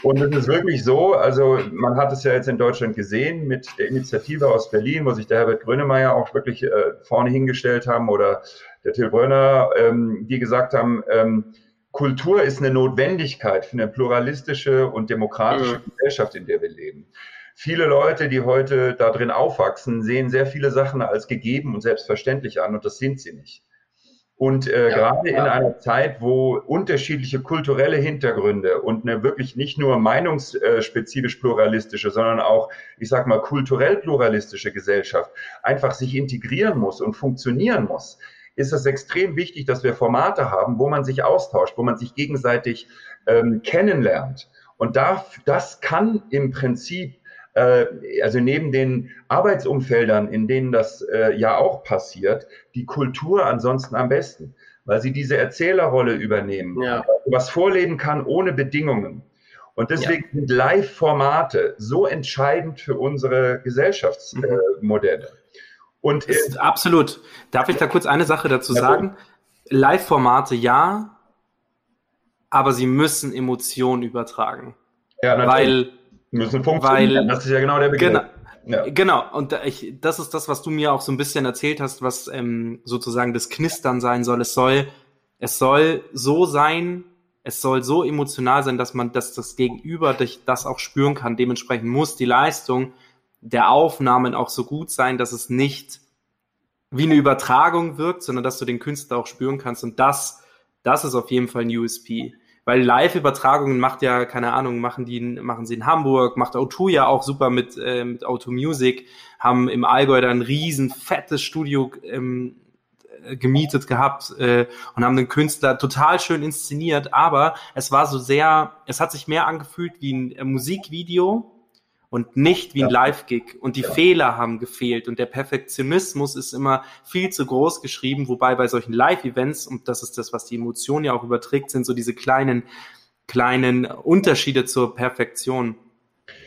Und es ist wirklich so, also man hat es ja jetzt in Deutschland gesehen mit der Initiative aus Berlin, wo sich der Herbert Grönemeyer auch wirklich äh, vorne hingestellt haben oder der Till Brönner, ähm, die gesagt haben, ähm, Kultur ist eine Notwendigkeit für eine pluralistische und demokratische mhm. Gesellschaft, in der wir leben. Viele Leute, die heute da drin aufwachsen, sehen sehr viele Sachen als gegeben und selbstverständlich an und das sind sie nicht. Und äh, ja, gerade ja. in einer Zeit, wo unterschiedliche kulturelle Hintergründe und eine wirklich nicht nur meinungsspezifisch pluralistische, sondern auch, ich sag mal, kulturell pluralistische Gesellschaft einfach sich integrieren muss und funktionieren muss, ist es extrem wichtig, dass wir Formate haben, wo man sich austauscht, wo man sich gegenseitig ähm, kennenlernt. Und da, das kann im Prinzip also neben den Arbeitsumfeldern, in denen das äh, ja auch passiert, die Kultur ansonsten am besten, weil sie diese Erzählerrolle übernehmen, ja. was vorleben kann ohne Bedingungen. Und deswegen ja. sind Live-Formate so entscheidend für unsere Gesellschaftsmodelle. Mhm. Und äh, absolut. Darf ich da kurz eine Sache dazu sagen? Live-Formate ja, aber sie müssen Emotionen übertragen. Ja, natürlich. Weil Müssen funktionieren. Weil, das ist ja genau der Begriff. Genau. Ja. Genau, und ich, das ist das, was du mir auch so ein bisschen erzählt hast, was ähm, sozusagen das Knistern sein soll. Es soll, es soll so sein, es soll so emotional sein, dass man, dass das Gegenüber dich das auch spüren kann. Dementsprechend muss die Leistung der Aufnahmen auch so gut sein, dass es nicht wie eine Übertragung wirkt, sondern dass du den Künstler auch spüren kannst. Und das, das ist auf jeden Fall ein USP. Weil Live-Übertragungen macht ja, keine Ahnung, machen die, machen sie in Hamburg, macht O2 ja auch super mit, äh, mit Auto Music, haben im Allgäu da ein riesen fettes Studio ähm, äh, gemietet gehabt äh, und haben den Künstler total schön inszeniert, aber es war so sehr, es hat sich mehr angefühlt wie ein äh, Musikvideo und nicht wie ein Live-Gig. Und die ja. Fehler haben gefehlt und der Perfektionismus ist immer viel zu groß geschrieben, wobei bei solchen Live-Events, und das ist das, was die Emotion ja auch überträgt, sind so diese kleinen, kleinen Unterschiede zur Perfektion.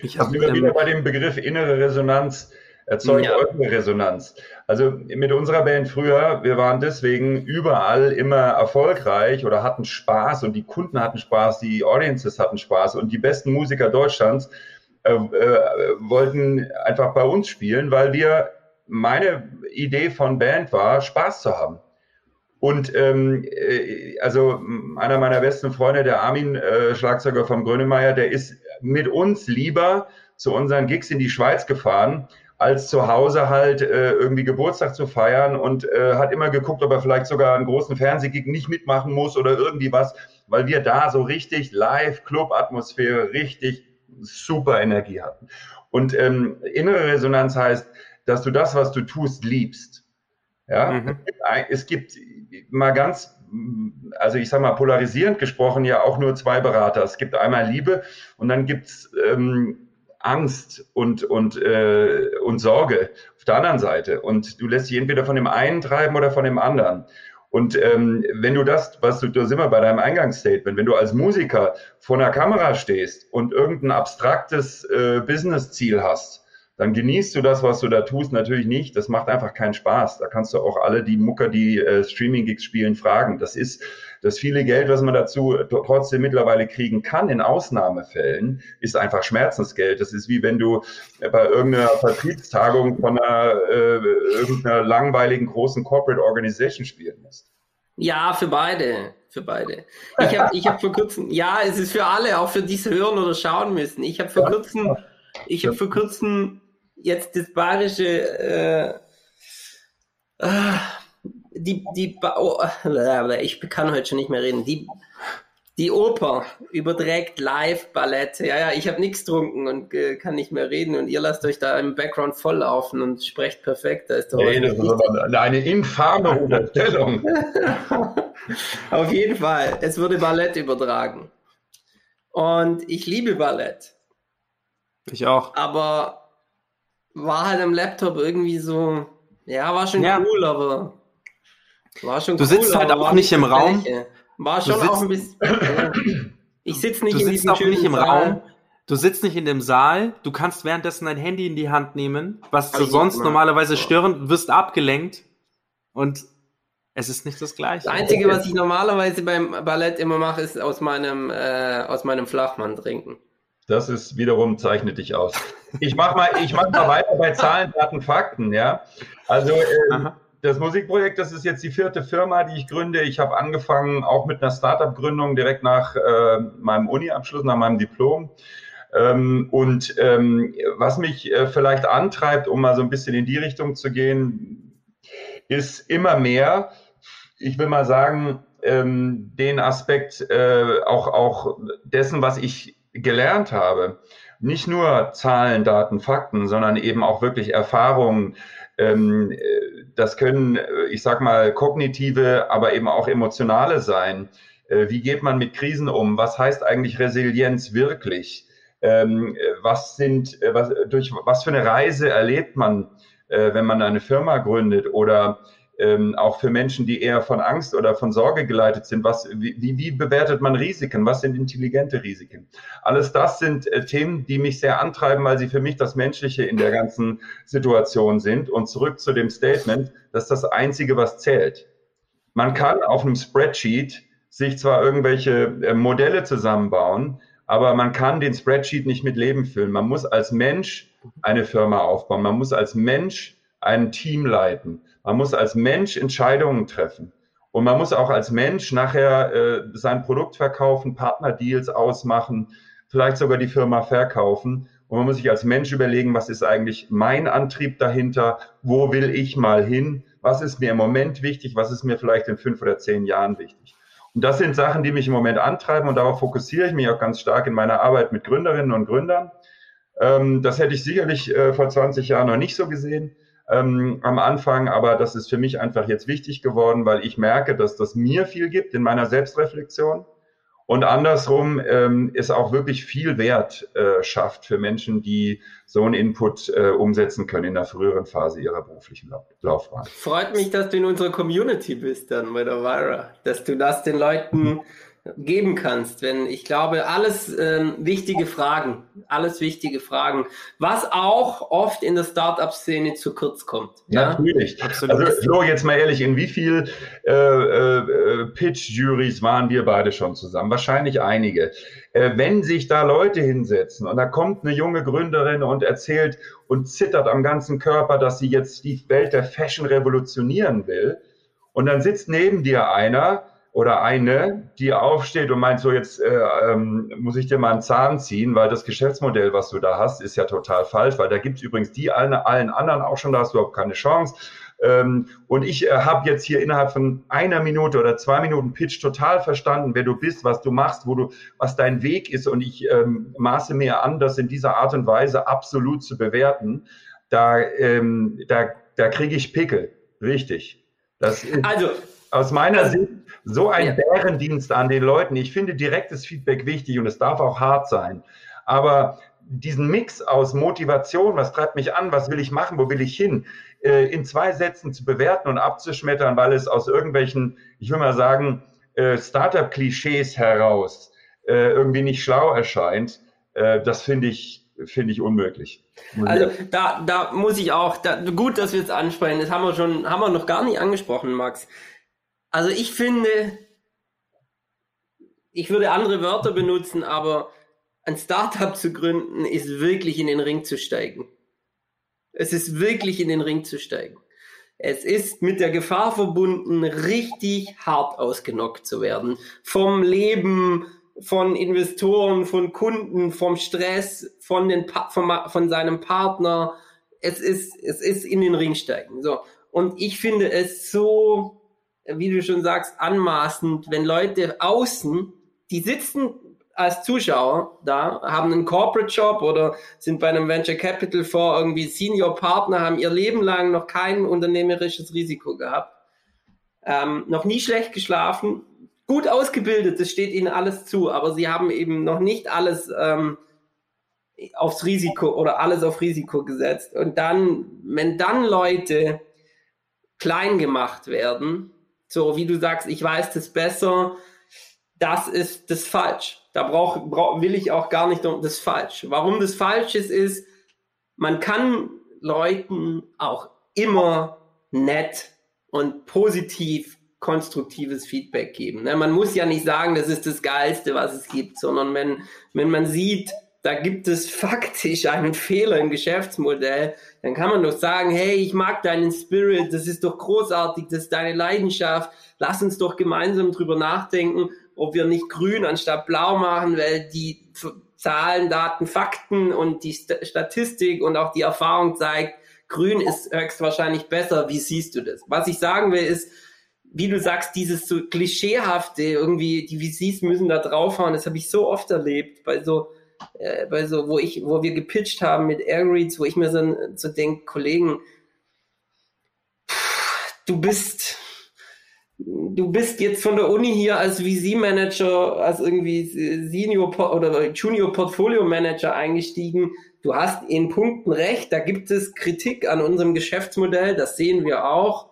Ich habe ähm, wieder bei dem Begriff innere Resonanz erzeugt ja. äußere Resonanz. Also mit unserer Band früher, wir waren deswegen überall immer erfolgreich oder hatten Spaß und die Kunden hatten Spaß, die Audiences hatten Spaß und die besten Musiker Deutschlands äh, äh, wollten einfach bei uns spielen, weil wir, meine Idee von Band war, Spaß zu haben. Und ähm, äh, also einer meiner besten Freunde, der Armin, äh, Schlagzeuger vom Grönemeyer, der ist mit uns lieber zu unseren Gigs in die Schweiz gefahren, als zu Hause halt äh, irgendwie Geburtstag zu feiern und äh, hat immer geguckt, ob er vielleicht sogar einen großen Fernsehgig nicht mitmachen muss oder irgendwie was, weil wir da so richtig live Club-Atmosphäre, richtig super Energie hatten. Und ähm, innere Resonanz heißt, dass du das, was du tust, liebst. Ja, mhm. es gibt mal ganz, also ich sag mal polarisierend gesprochen, ja auch nur zwei Berater. Es gibt einmal Liebe und dann gibt's ähm, Angst und, und, äh, und Sorge auf der anderen Seite. Und du lässt dich entweder von dem einen treiben oder von dem anderen. Und ähm, wenn du das, was du, da sind wir bei deinem Eingangsstatement, wenn du als Musiker vor einer Kamera stehst und irgendein abstraktes äh, Business-Ziel hast, dann genießt du das, was du da tust, natürlich nicht. Das macht einfach keinen Spaß. Da kannst du auch alle die Mucker, die äh, Streaming-Gigs spielen, fragen. Das ist das viele Geld, was man dazu trotzdem mittlerweile kriegen kann in Ausnahmefällen, ist einfach Schmerzensgeld. Das ist wie wenn du bei irgendeiner Vertriebstagung von einer äh, irgendeiner langweiligen großen Corporate Organization spielen musst. Ja, für beide. Für beide. Ich habe ich hab vor kurzem, ja, es ist für alle, auch für die es hören oder schauen müssen. Ich habe vor kurzem, ich habe vor kurzem jetzt das bayerische, äh, äh, die, die, oh, ich kann heute schon nicht mehr reden, die, die Oper überträgt live Ballett. Ja, ja, ich habe nichts getrunken und äh, kann nicht mehr reden und ihr lasst euch da im Background volllaufen und sprecht perfekt. Da ist doch nee, das ist eine infame Unterstellung. Auf jeden Fall, es wurde Ballett übertragen. Und ich liebe Ballett. Ich auch. Aber war halt am Laptop irgendwie so, ja, war schon ja. cool, aber war schon Du cool, sitzt halt auch nicht im Raum. War schon auch ein bisschen. ich sitze nicht du in sitzt diesem auch nicht im Saal. Raum. Du sitzt nicht in dem Saal. Du kannst währenddessen dein Handy in die Hand nehmen, was Hab du sonst normalerweise stören, wirst abgelenkt und es ist nicht das Gleiche. Das Einzige, was ich normalerweise beim Ballett immer mache, ist aus meinem, äh, aus meinem Flachmann trinken. Das ist wiederum zeichnet dich aus. Ich mach mal, ich mach mal weiter bei Zahlen, Daten, Fakten, ja. Also ähm. Das Musikprojekt, das ist jetzt die vierte Firma, die ich gründe. Ich habe angefangen auch mit einer Startup-Gründung direkt nach äh, meinem Uni-Abschluss, nach meinem Diplom. Ähm, und ähm, was mich äh, vielleicht antreibt, um mal so ein bisschen in die Richtung zu gehen, ist immer mehr, ich will mal sagen, ähm, den Aspekt äh, auch, auch dessen, was ich gelernt habe. Nicht nur Zahlen, Daten, Fakten, sondern eben auch wirklich Erfahrungen. Ähm, äh, das können, äh, ich sag mal, kognitive, aber eben auch emotionale sein. Äh, Wie geht man mit Krisen um? Was heißt eigentlich Resilienz wirklich? Ähm, äh, Was sind, was, durch was für eine Reise erlebt man, wenn man eine Firma gründet oder ähm, auch für Menschen, die eher von Angst oder von Sorge geleitet sind. Was, wie, wie bewertet man Risiken? Was sind intelligente Risiken? Alles das sind äh, Themen, die mich sehr antreiben, weil sie für mich das Menschliche in der ganzen Situation sind. Und zurück zu dem Statement, das ist das Einzige, was zählt. Man kann auf einem Spreadsheet sich zwar irgendwelche äh, Modelle zusammenbauen, aber man kann den Spreadsheet nicht mit Leben füllen. Man muss als Mensch eine Firma aufbauen. Man muss als Mensch ein Team leiten. Man muss als Mensch Entscheidungen treffen. Und man muss auch als Mensch nachher äh, sein Produkt verkaufen, Partnerdeals ausmachen, vielleicht sogar die Firma verkaufen. Und man muss sich als Mensch überlegen, was ist eigentlich mein Antrieb dahinter? Wo will ich mal hin? Was ist mir im Moment wichtig? Was ist mir vielleicht in fünf oder zehn Jahren wichtig? Und das sind Sachen, die mich im Moment antreiben und darauf fokussiere ich mich auch ganz stark in meiner Arbeit mit Gründerinnen und Gründern. Ähm, das hätte ich sicherlich äh, vor 20 Jahren noch nicht so gesehen ähm, am Anfang, aber das ist für mich einfach jetzt wichtig geworden, weil ich merke, dass das mir viel gibt in meiner Selbstreflexion und andersrum ähm, es auch wirklich viel Wert äh, schafft für Menschen, die so einen Input äh, umsetzen können in der früheren Phase ihrer beruflichen Lau Laufbahn. Freut mich, dass du in unserer Community bist dann bei der Vira, dass du das den Leuten geben kannst, wenn ich glaube, alles ähm, wichtige Fragen, alles wichtige Fragen, was auch oft in der Startup-Szene zu kurz kommt. Ja? Natürlich. Absolut. Also Flo, jetzt mal ehrlich, in wie viel äh, äh, Pitch-Juries waren wir beide schon zusammen? Wahrscheinlich einige. Äh, wenn sich da Leute hinsetzen und da kommt eine junge Gründerin und erzählt und zittert am ganzen Körper, dass sie jetzt die Welt der Fashion revolutionieren will, und dann sitzt neben dir einer, oder eine, die aufsteht und meint, so jetzt äh, ähm, muss ich dir mal einen Zahn ziehen, weil das Geschäftsmodell, was du da hast, ist ja total falsch, weil da gibt es übrigens die allen, allen anderen auch schon, da hast du überhaupt keine Chance. Ähm, und ich äh, habe jetzt hier innerhalb von einer Minute oder zwei Minuten Pitch total verstanden, wer du bist, was du machst, wo du, was dein Weg ist. Und ich ähm, maße mir an, das in dieser Art und Weise absolut zu bewerten. Da, ähm, da, da kriege ich Pickel. Richtig. Das ist Also, aus meiner Also- Sicht so ein Ja. Bärendienst an den Leuten. Ich finde direktes Feedback wichtig und es darf auch hart sein. Aber diesen Mix aus Motivation, was treibt mich an, was will ich machen, wo will ich hin, äh, in zwei Sätzen zu bewerten und abzuschmettern, weil es aus irgendwelchen, ich will mal sagen, äh, Startup-Klischees heraus äh, irgendwie nicht schlau erscheint, das finde ich finde ich unmöglich. Also da, da muss ich auch, da, gut, dass wir es ansprechen, das haben wir schon, haben wir noch gar nicht angesprochen, Max. Also ich finde, ich würde andere Wörter benutzen, aber ein Startup zu gründen ist wirklich in den Ring zu steigen. Es ist wirklich in den Ring zu steigen. Es ist mit der Gefahr verbunden, richtig hart ausgenockt zu werden. Vom Leben, von Investoren, von Kunden, vom Stress, von, den von, von seinem Partner. Es ist, es ist in den Ring steigen. So. Und ich finde es so, wie du schon sagst, anmaßend, wenn Leute außen, die sitzen als Zuschauer da, haben einen Corporate Job oder sind bei einem Venture Capital vor irgendwie Senior Partner, haben ihr Leben lang noch kein unternehmerisches Risiko gehabt, ähm, noch nie schlecht geschlafen, gut ausgebildet, das steht ihnen alles zu, aber sie haben eben noch nicht alles ähm, aufs Risiko oder alles auf Risiko gesetzt. Und dann, wenn dann Leute klein gemacht werden, so wie du sagst, ich weiß das besser, das ist das falsch. Da brauch, brauch, will ich auch gar nicht das falsch. Warum das falsch ist, ist, man kann Leuten auch immer nett und positiv konstruktives Feedback geben. Ne? Man muss ja nicht sagen, das ist das Geilste, was es gibt, sondern wenn, wenn man sieht, da gibt es faktisch einen Fehler im Geschäftsmodell, dann kann man doch sagen, hey, ich mag deinen Spirit, das ist doch großartig, das ist deine Leidenschaft, lass uns doch gemeinsam drüber nachdenken ob wir nicht grün anstatt blau machen, weil die Zahlen, Daten, Fakten und die Statistik und auch die Erfahrung zeigt, grün ist höchstwahrscheinlich besser. Wie siehst du das? Was ich sagen will, ist, wie du sagst, dieses so klischeehafte, irgendwie, die VCs müssen da draufhauen, das habe ich so oft erlebt, bei so, äh, bei so, wo ich, wo wir gepitcht haben mit Airreads, wo ich mir so, so denke, Kollegen, du bist, du bist jetzt von der Uni hier als VC-Manager, als irgendwie Senior oder Junior Portfolio Manager eingestiegen. Du hast in Punkten recht, da gibt es Kritik an unserem Geschäftsmodell, das sehen wir auch.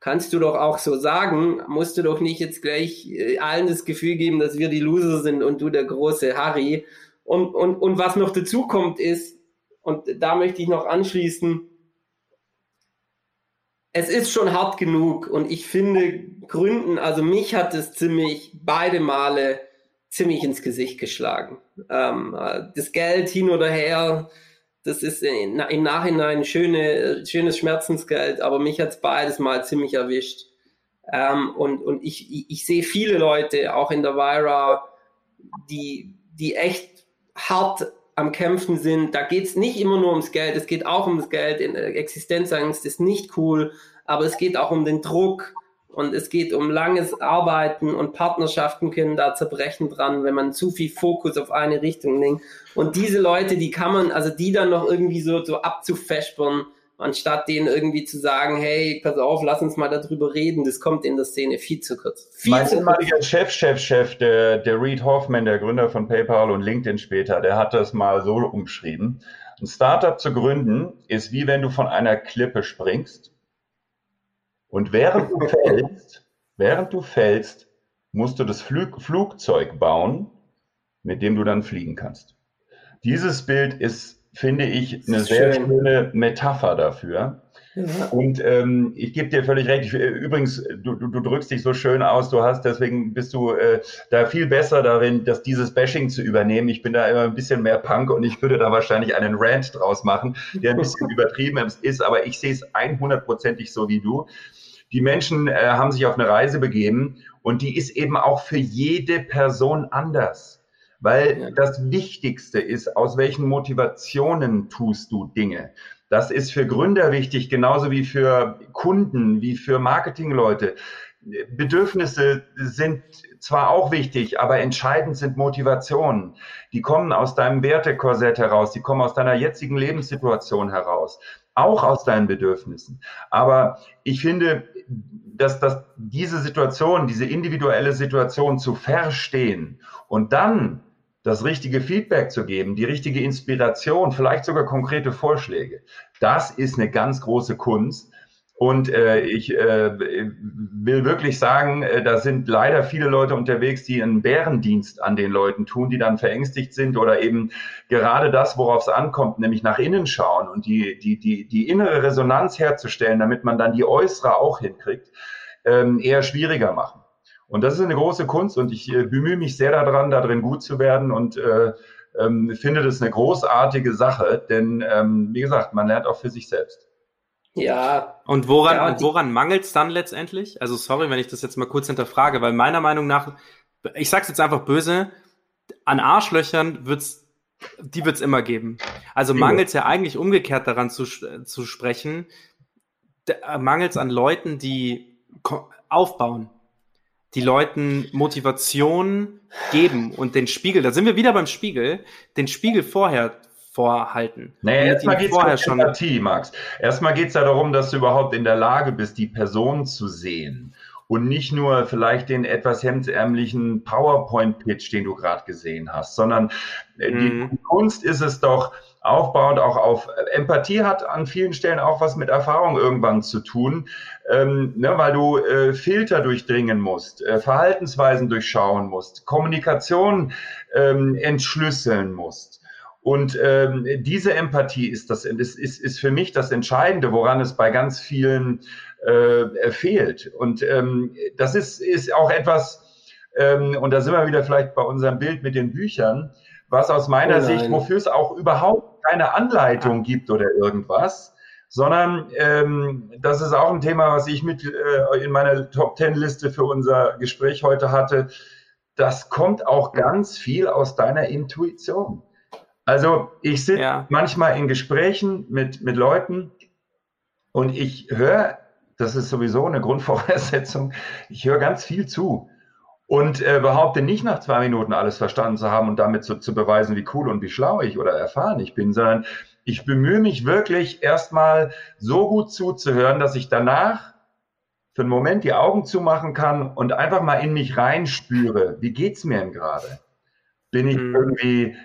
Kannst du doch auch so sagen, musst du doch nicht jetzt gleich äh, allen das Gefühl geben, dass wir die Loser sind und du der große Harry. Und, und, und was noch dazu kommt ist, und da möchte ich noch anschließen, es ist schon hart genug und ich finde Gründen, also mich hat es ziemlich beide Male ziemlich ins Gesicht geschlagen. Ähm, das Geld hin oder her, das ist im Nachhinein schöne, schönes Schmerzensgeld, aber mich hat es beides mal ziemlich erwischt. Ähm, und und ich, ich, ich sehe viele Leute, auch in der Vira, die, die echt hart am Kämpfen sind. Da geht es nicht immer nur ums Geld, es geht auch ums Geld. Existenzangst ist nicht cool, aber es geht auch um den Druck und es geht um langes Arbeiten und Partnerschaften können da zerbrechen dran, wenn man zu viel Fokus auf eine Richtung lenkt. Und diese Leute, die kann man, also die dann noch irgendwie so, so abzufespern, anstatt denen irgendwie zu sagen, hey, pass auf, lass uns mal darüber reden, das kommt in der Szene viel zu kurz. Viel mein ehemaliger Chef, Chef, Chef, der, der Reed Hoffman, der Gründer von PayPal und LinkedIn später, der hat das mal so umschrieben. Ein Startup zu gründen ist wie wenn du von einer Klippe springst und während du fällst, während du fällst, musst du das Flug, Flugzeug bauen, mit dem du dann fliegen kannst. Dieses Bild ist finde ich, eine sehr schön. schöne Metapher dafür. Ja. Und ähm, ich gebe dir völlig recht. Ich, äh, übrigens, du, du, du, drückst dich so schön aus, du hast, deswegen bist du äh, da viel besser darin, dass dieses Bashing zu übernehmen. Ich bin da immer ein bisschen mehr Punk und ich würde da wahrscheinlich einen Rant draus machen, der ein bisschen übertrieben ist, aber ich sehe es 100%ig so wie du. Die Menschen äh, haben sich auf eine Reise begeben und die ist eben auch für jede Person anders. Weil ja. das Wichtigste ist, aus welchen Motivationen tust du Dinge. Das ist für Gründer wichtig, genauso wie für Kunden, wie für Marketingleute. Bedürfnisse sind zwar auch wichtig, aber entscheidend sind Motivationen. Die kommen aus deinem Wertekorsett heraus, die kommen aus deiner jetzigen Lebenssituation heraus, auch aus deinen Bedürfnissen. Aber ich finde, dass, dass diese Situation, diese individuelle Situation zu verstehen und dann das richtige Feedback zu geben, die richtige Inspiration, vielleicht sogar konkrete Vorschläge. Das ist eine ganz große Kunst. Und äh, ich äh, will wirklich sagen, äh, da sind leider viele Leute unterwegs, die einen Bärendienst an den Leuten tun, die dann verängstigt sind oder eben gerade das, worauf es ankommt, nämlich nach innen schauen und die, die, die, die innere Resonanz herzustellen, damit man dann die äußere auch hinkriegt, ähm, eher schwieriger machen. Und das ist eine große Kunst und ich äh, bemühe mich sehr daran, darin gut zu werden und äh, ähm, finde das eine großartige Sache, denn ähm, wie gesagt, man lernt auch für sich selbst. Ja. Und woran, ja, und woran mangelt es dann letztendlich? Also sorry, wenn ich das jetzt mal kurz hinterfrage, weil meiner Meinung nach, ich sag's jetzt einfach böse, an Arschlöchern wird's, die wird's immer geben. Also mangelt es ja eigentlich umgekehrt daran zu, zu sprechen, mangelt es an Leuten, die aufbauen, die Leuten Motivation geben und den Spiegel, da sind wir wieder beim Spiegel, den Spiegel vorher vorhalten. Naja, erstmal geht es um schon Empathie, Max. Erstmal geht es ja darum, dass du überhaupt in der Lage bist, die Person zu sehen und nicht nur vielleicht den etwas hemdsärmlichen PowerPoint-Pitch, den du gerade gesehen hast, sondern äh, mhm. die Kunst ist es doch, aufbauend auch auf Empathie hat an vielen Stellen auch was mit Erfahrung irgendwann zu tun, ähm, ne, weil du äh, Filter durchdringen musst, äh, Verhaltensweisen durchschauen musst, Kommunikation ähm, entschlüsseln musst. Und ähm, diese Empathie ist das ist, ist, ist für mich das Entscheidende, woran es bei ganz vielen äh, fehlt. Und ähm, das ist, ist auch etwas, ähm, und da sind wir wieder vielleicht bei unserem Bild mit den Büchern, was aus meiner oh Sicht, wofür es auch überhaupt keine Anleitung gibt oder irgendwas, sondern ähm, das ist auch ein Thema, was ich mit äh, in meiner Top Ten Liste für unser Gespräch heute hatte. Das kommt auch ganz viel aus deiner Intuition. Also ich sitze ja. manchmal in Gesprächen mit, mit Leuten und ich höre, das ist sowieso eine Grundvoraussetzung, ich höre ganz viel zu und äh, behaupte nicht nach zwei Minuten alles verstanden zu haben und damit zu, zu beweisen, wie cool und wie schlau ich oder erfahren ich bin, sondern ich bemühe mich wirklich erstmal so gut zuzuhören, dass ich danach für einen Moment die Augen zumachen kann und einfach mal in mich reinspüre, wie geht's mir denn gerade? Bin ich mhm. irgendwie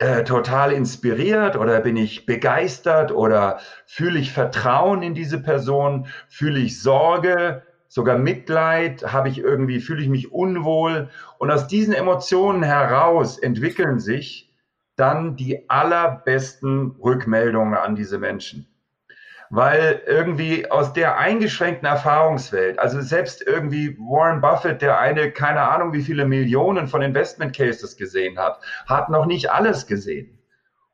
äh, total inspiriert oder bin ich begeistert oder fühle ich Vertrauen in diese Person, fühle ich Sorge, sogar Mitleid, habe ich irgendwie, fühle ich mich unwohl? Und aus diesen Emotionen heraus entwickeln sich dann die allerbesten Rückmeldungen an diese Menschen weil irgendwie aus der eingeschränkten Erfahrungswelt, also selbst irgendwie Warren Buffett, der eine, keine Ahnung, wie viele Millionen von Investment Cases gesehen hat, hat noch nicht alles gesehen.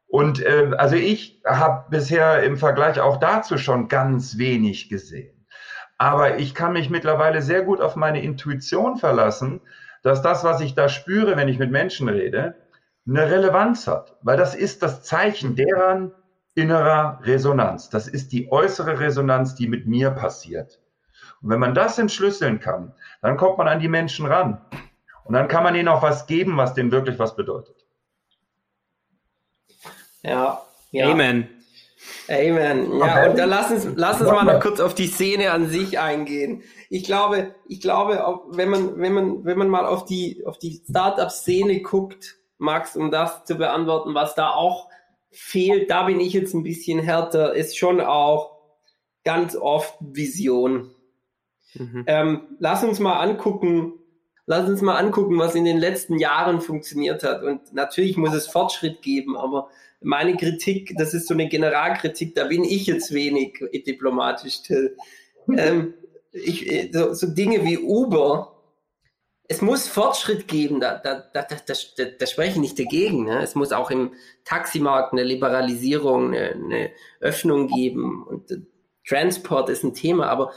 Und äh, also ich habe bisher im Vergleich auch dazu schon ganz wenig gesehen. Aber ich kann mich mittlerweile sehr gut auf meine Intuition verlassen, dass das, was ich da spüre, wenn ich mit Menschen rede, eine Relevanz hat. Weil das ist das Zeichen deren, innerer Resonanz. Das ist die äußere Resonanz, die mit mir passiert. Und wenn man das entschlüsseln kann, dann kommt man an die Menschen ran. Und dann kann man ihnen auch was geben, was denen wirklich was bedeutet. Ja. ja. Amen. Amen. Ja, und dann lass uns, lass uns mal noch kurz auf die Szene an sich eingehen. Ich glaube, ich glaube, wenn man, wenn man, wenn man mal auf die, auf die Startup-Szene guckt, Max, um das zu beantworten, was da auch fehlt, da bin ich jetzt ein bisschen härter, ist schon auch ganz oft Vision. Mhm. Ähm, lass uns mal angucken, lass uns mal angucken, was in den letzten Jahren funktioniert hat. Und natürlich muss es Fortschritt geben, aber meine Kritik, das ist so eine Generalkritik, da bin ich jetzt wenig diplomatisch, Till. Ähm, ich, äh, so, so Dinge wie Uber, es muss Fortschritt geben, da, da, da, da, da, da spreche ich nicht dagegen. Ne? Es muss auch im Taximarkt eine Liberalisierung, eine, eine Öffnung geben. Und äh, Transport ist ein Thema, aber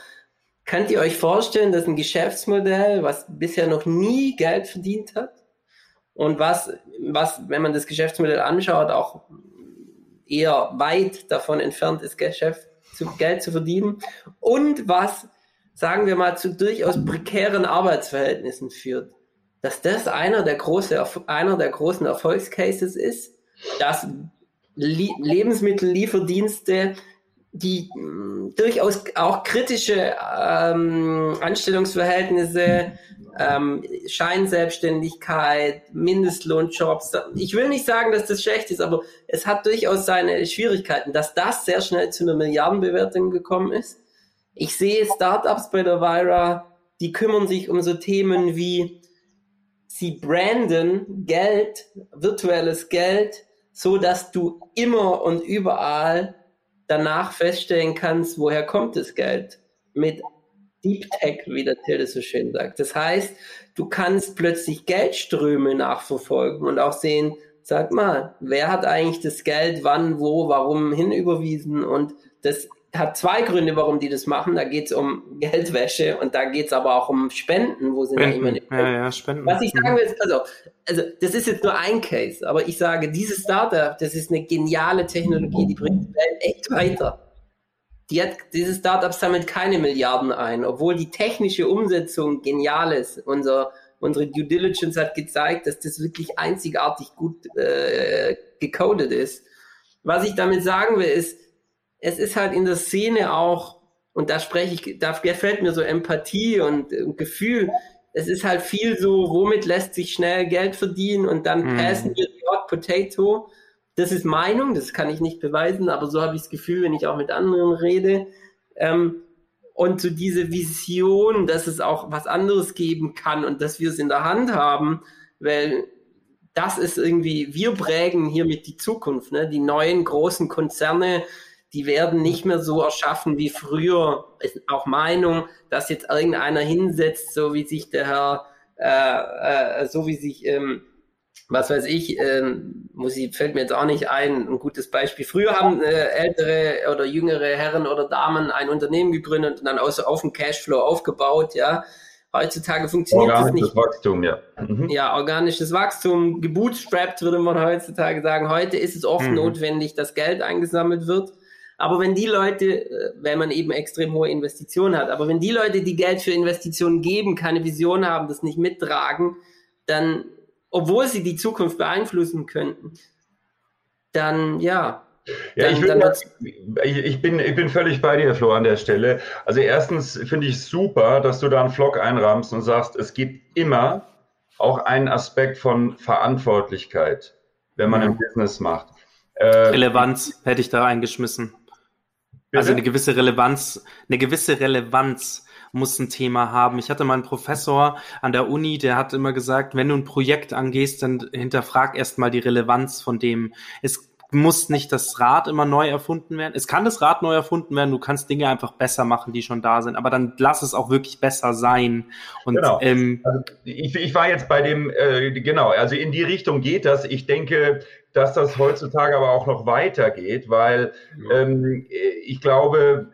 könnt ihr euch vorstellen, dass ein Geschäftsmodell, was bisher noch nie Geld verdient hat und was, was, wenn man das Geschäftsmodell anschaut, auch eher weit davon entfernt ist, Geschäft zu, Geld zu verdienen und was sagen wir mal, zu durchaus prekären Arbeitsverhältnissen führt, dass das einer der, große, einer der großen Erfolgscases ist, dass Lebensmittellieferdienste, die mh, hm, durchaus auch kritische ähm, Anstellungsverhältnisse, ähm, Scheinselbstständigkeit, Mindestlohnjobs. Ich will nicht sagen, dass das schlecht ist, aber es hat durchaus seine Schwierigkeiten, dass das sehr schnell zu einer Milliardenbewertung gekommen ist Ich sehe Startups bei der Vira, die kümmern sich um so Themen wie sie branden Geld, virtuelles Geld, so dass du immer und überall danach feststellen kannst, woher kommt das Geld. Mit Deep Tech, wie der Tilde so schön sagt. Das heißt, du kannst plötzlich Geldströme nachverfolgen und auch sehen, sag mal, wer hat eigentlich das Geld wann, wo, warum hinüberwiesen und das hat zwei Gründe, warum die das machen. Da geht es um Geldwäsche und da geht es aber auch um Spenden, wo sind Spenden. ja immer ja, ja, Spenden. Was ich sagen will, ist, also, also das ist jetzt nur ein Case, aber ich sage, dieses Startup, das ist eine geniale Technologie, die bringt die Welt echt weiter. Die hat, diese Startup sammelt keine Milliarden ein, obwohl die technische Umsetzung genial ist. Unser, unsere Due Diligence hat gezeigt, dass das wirklich einzigartig gut äh, gecodet ist. Was ich damit sagen will, ist, es ist halt in der Szene auch, und da spreche ich, da gefällt mir so Empathie und, und Gefühl. Es ist halt viel so, womit lässt sich schnell Geld verdienen und dann mm. passen wir die Hot Potato. Das ist Meinung, das kann ich nicht beweisen, aber so habe ich das Gefühl, wenn ich auch mit anderen rede. Ähm, und so diese Vision, dass es auch was anderes geben kann und dass wir es in der Hand haben, weil das ist irgendwie, wir prägen hiermit die Zukunft. Ne? Die neuen großen Konzerne, die werden nicht mehr so erschaffen wie früher. Ist auch Meinung, dass jetzt irgendeiner hinsetzt, so wie sich der Herr, äh, äh, so wie sich, ähm, was weiß ich, ähm, muss ich, fällt mir jetzt auch nicht ein, ein gutes Beispiel. Früher haben äh, ältere oder jüngere Herren oder Damen ein Unternehmen gegründet und dann aus, auf dem Cashflow aufgebaut, ja. Heutzutage funktioniert das nicht. Organisches Wachstum, ja. Mhm. Ja, organisches Wachstum, gebootstrapped würde man heutzutage sagen. Heute ist es oft mhm. notwendig, dass Geld eingesammelt wird. Aber wenn die Leute, äh, wenn man eben extrem hohe Investitionen hat, aber wenn die Leute, die Geld für Investitionen geben, keine Vision haben, das nicht mittragen, dann, obwohl sie die Zukunft beeinflussen könnten, dann ja. Ja, dann, ich, will, ich, ich, bin, ich bin völlig bei dir, Flo, an der Stelle. Also erstens finde ich super, dass du da einen Vlog einrahmst und sagst, es gibt immer auch einen Aspekt von Verantwortlichkeit, wenn man mhm. ein Business macht. Äh, Relevanz hätte ich da eingeschmissen. Also eine gewisse Relevanz, eine gewisse Relevanz muss ein Thema haben. Ich hatte mal einen Professor an der Uni, der hat immer gesagt, wenn du ein Projekt angehst, dann hinterfrag erstmal die Relevanz von dem. Es muss nicht das Rad immer neu erfunden werden. Es kann das Rad neu erfunden werden, du kannst Dinge einfach besser machen, die schon da sind, aber dann lass es auch wirklich besser sein. Und, genau. Ähm, also ich, ich war jetzt bei dem, äh, genau, also in die Richtung geht das. Ich denke, dass das heutzutage aber auch noch weitergeht, weil ähm, ich glaube,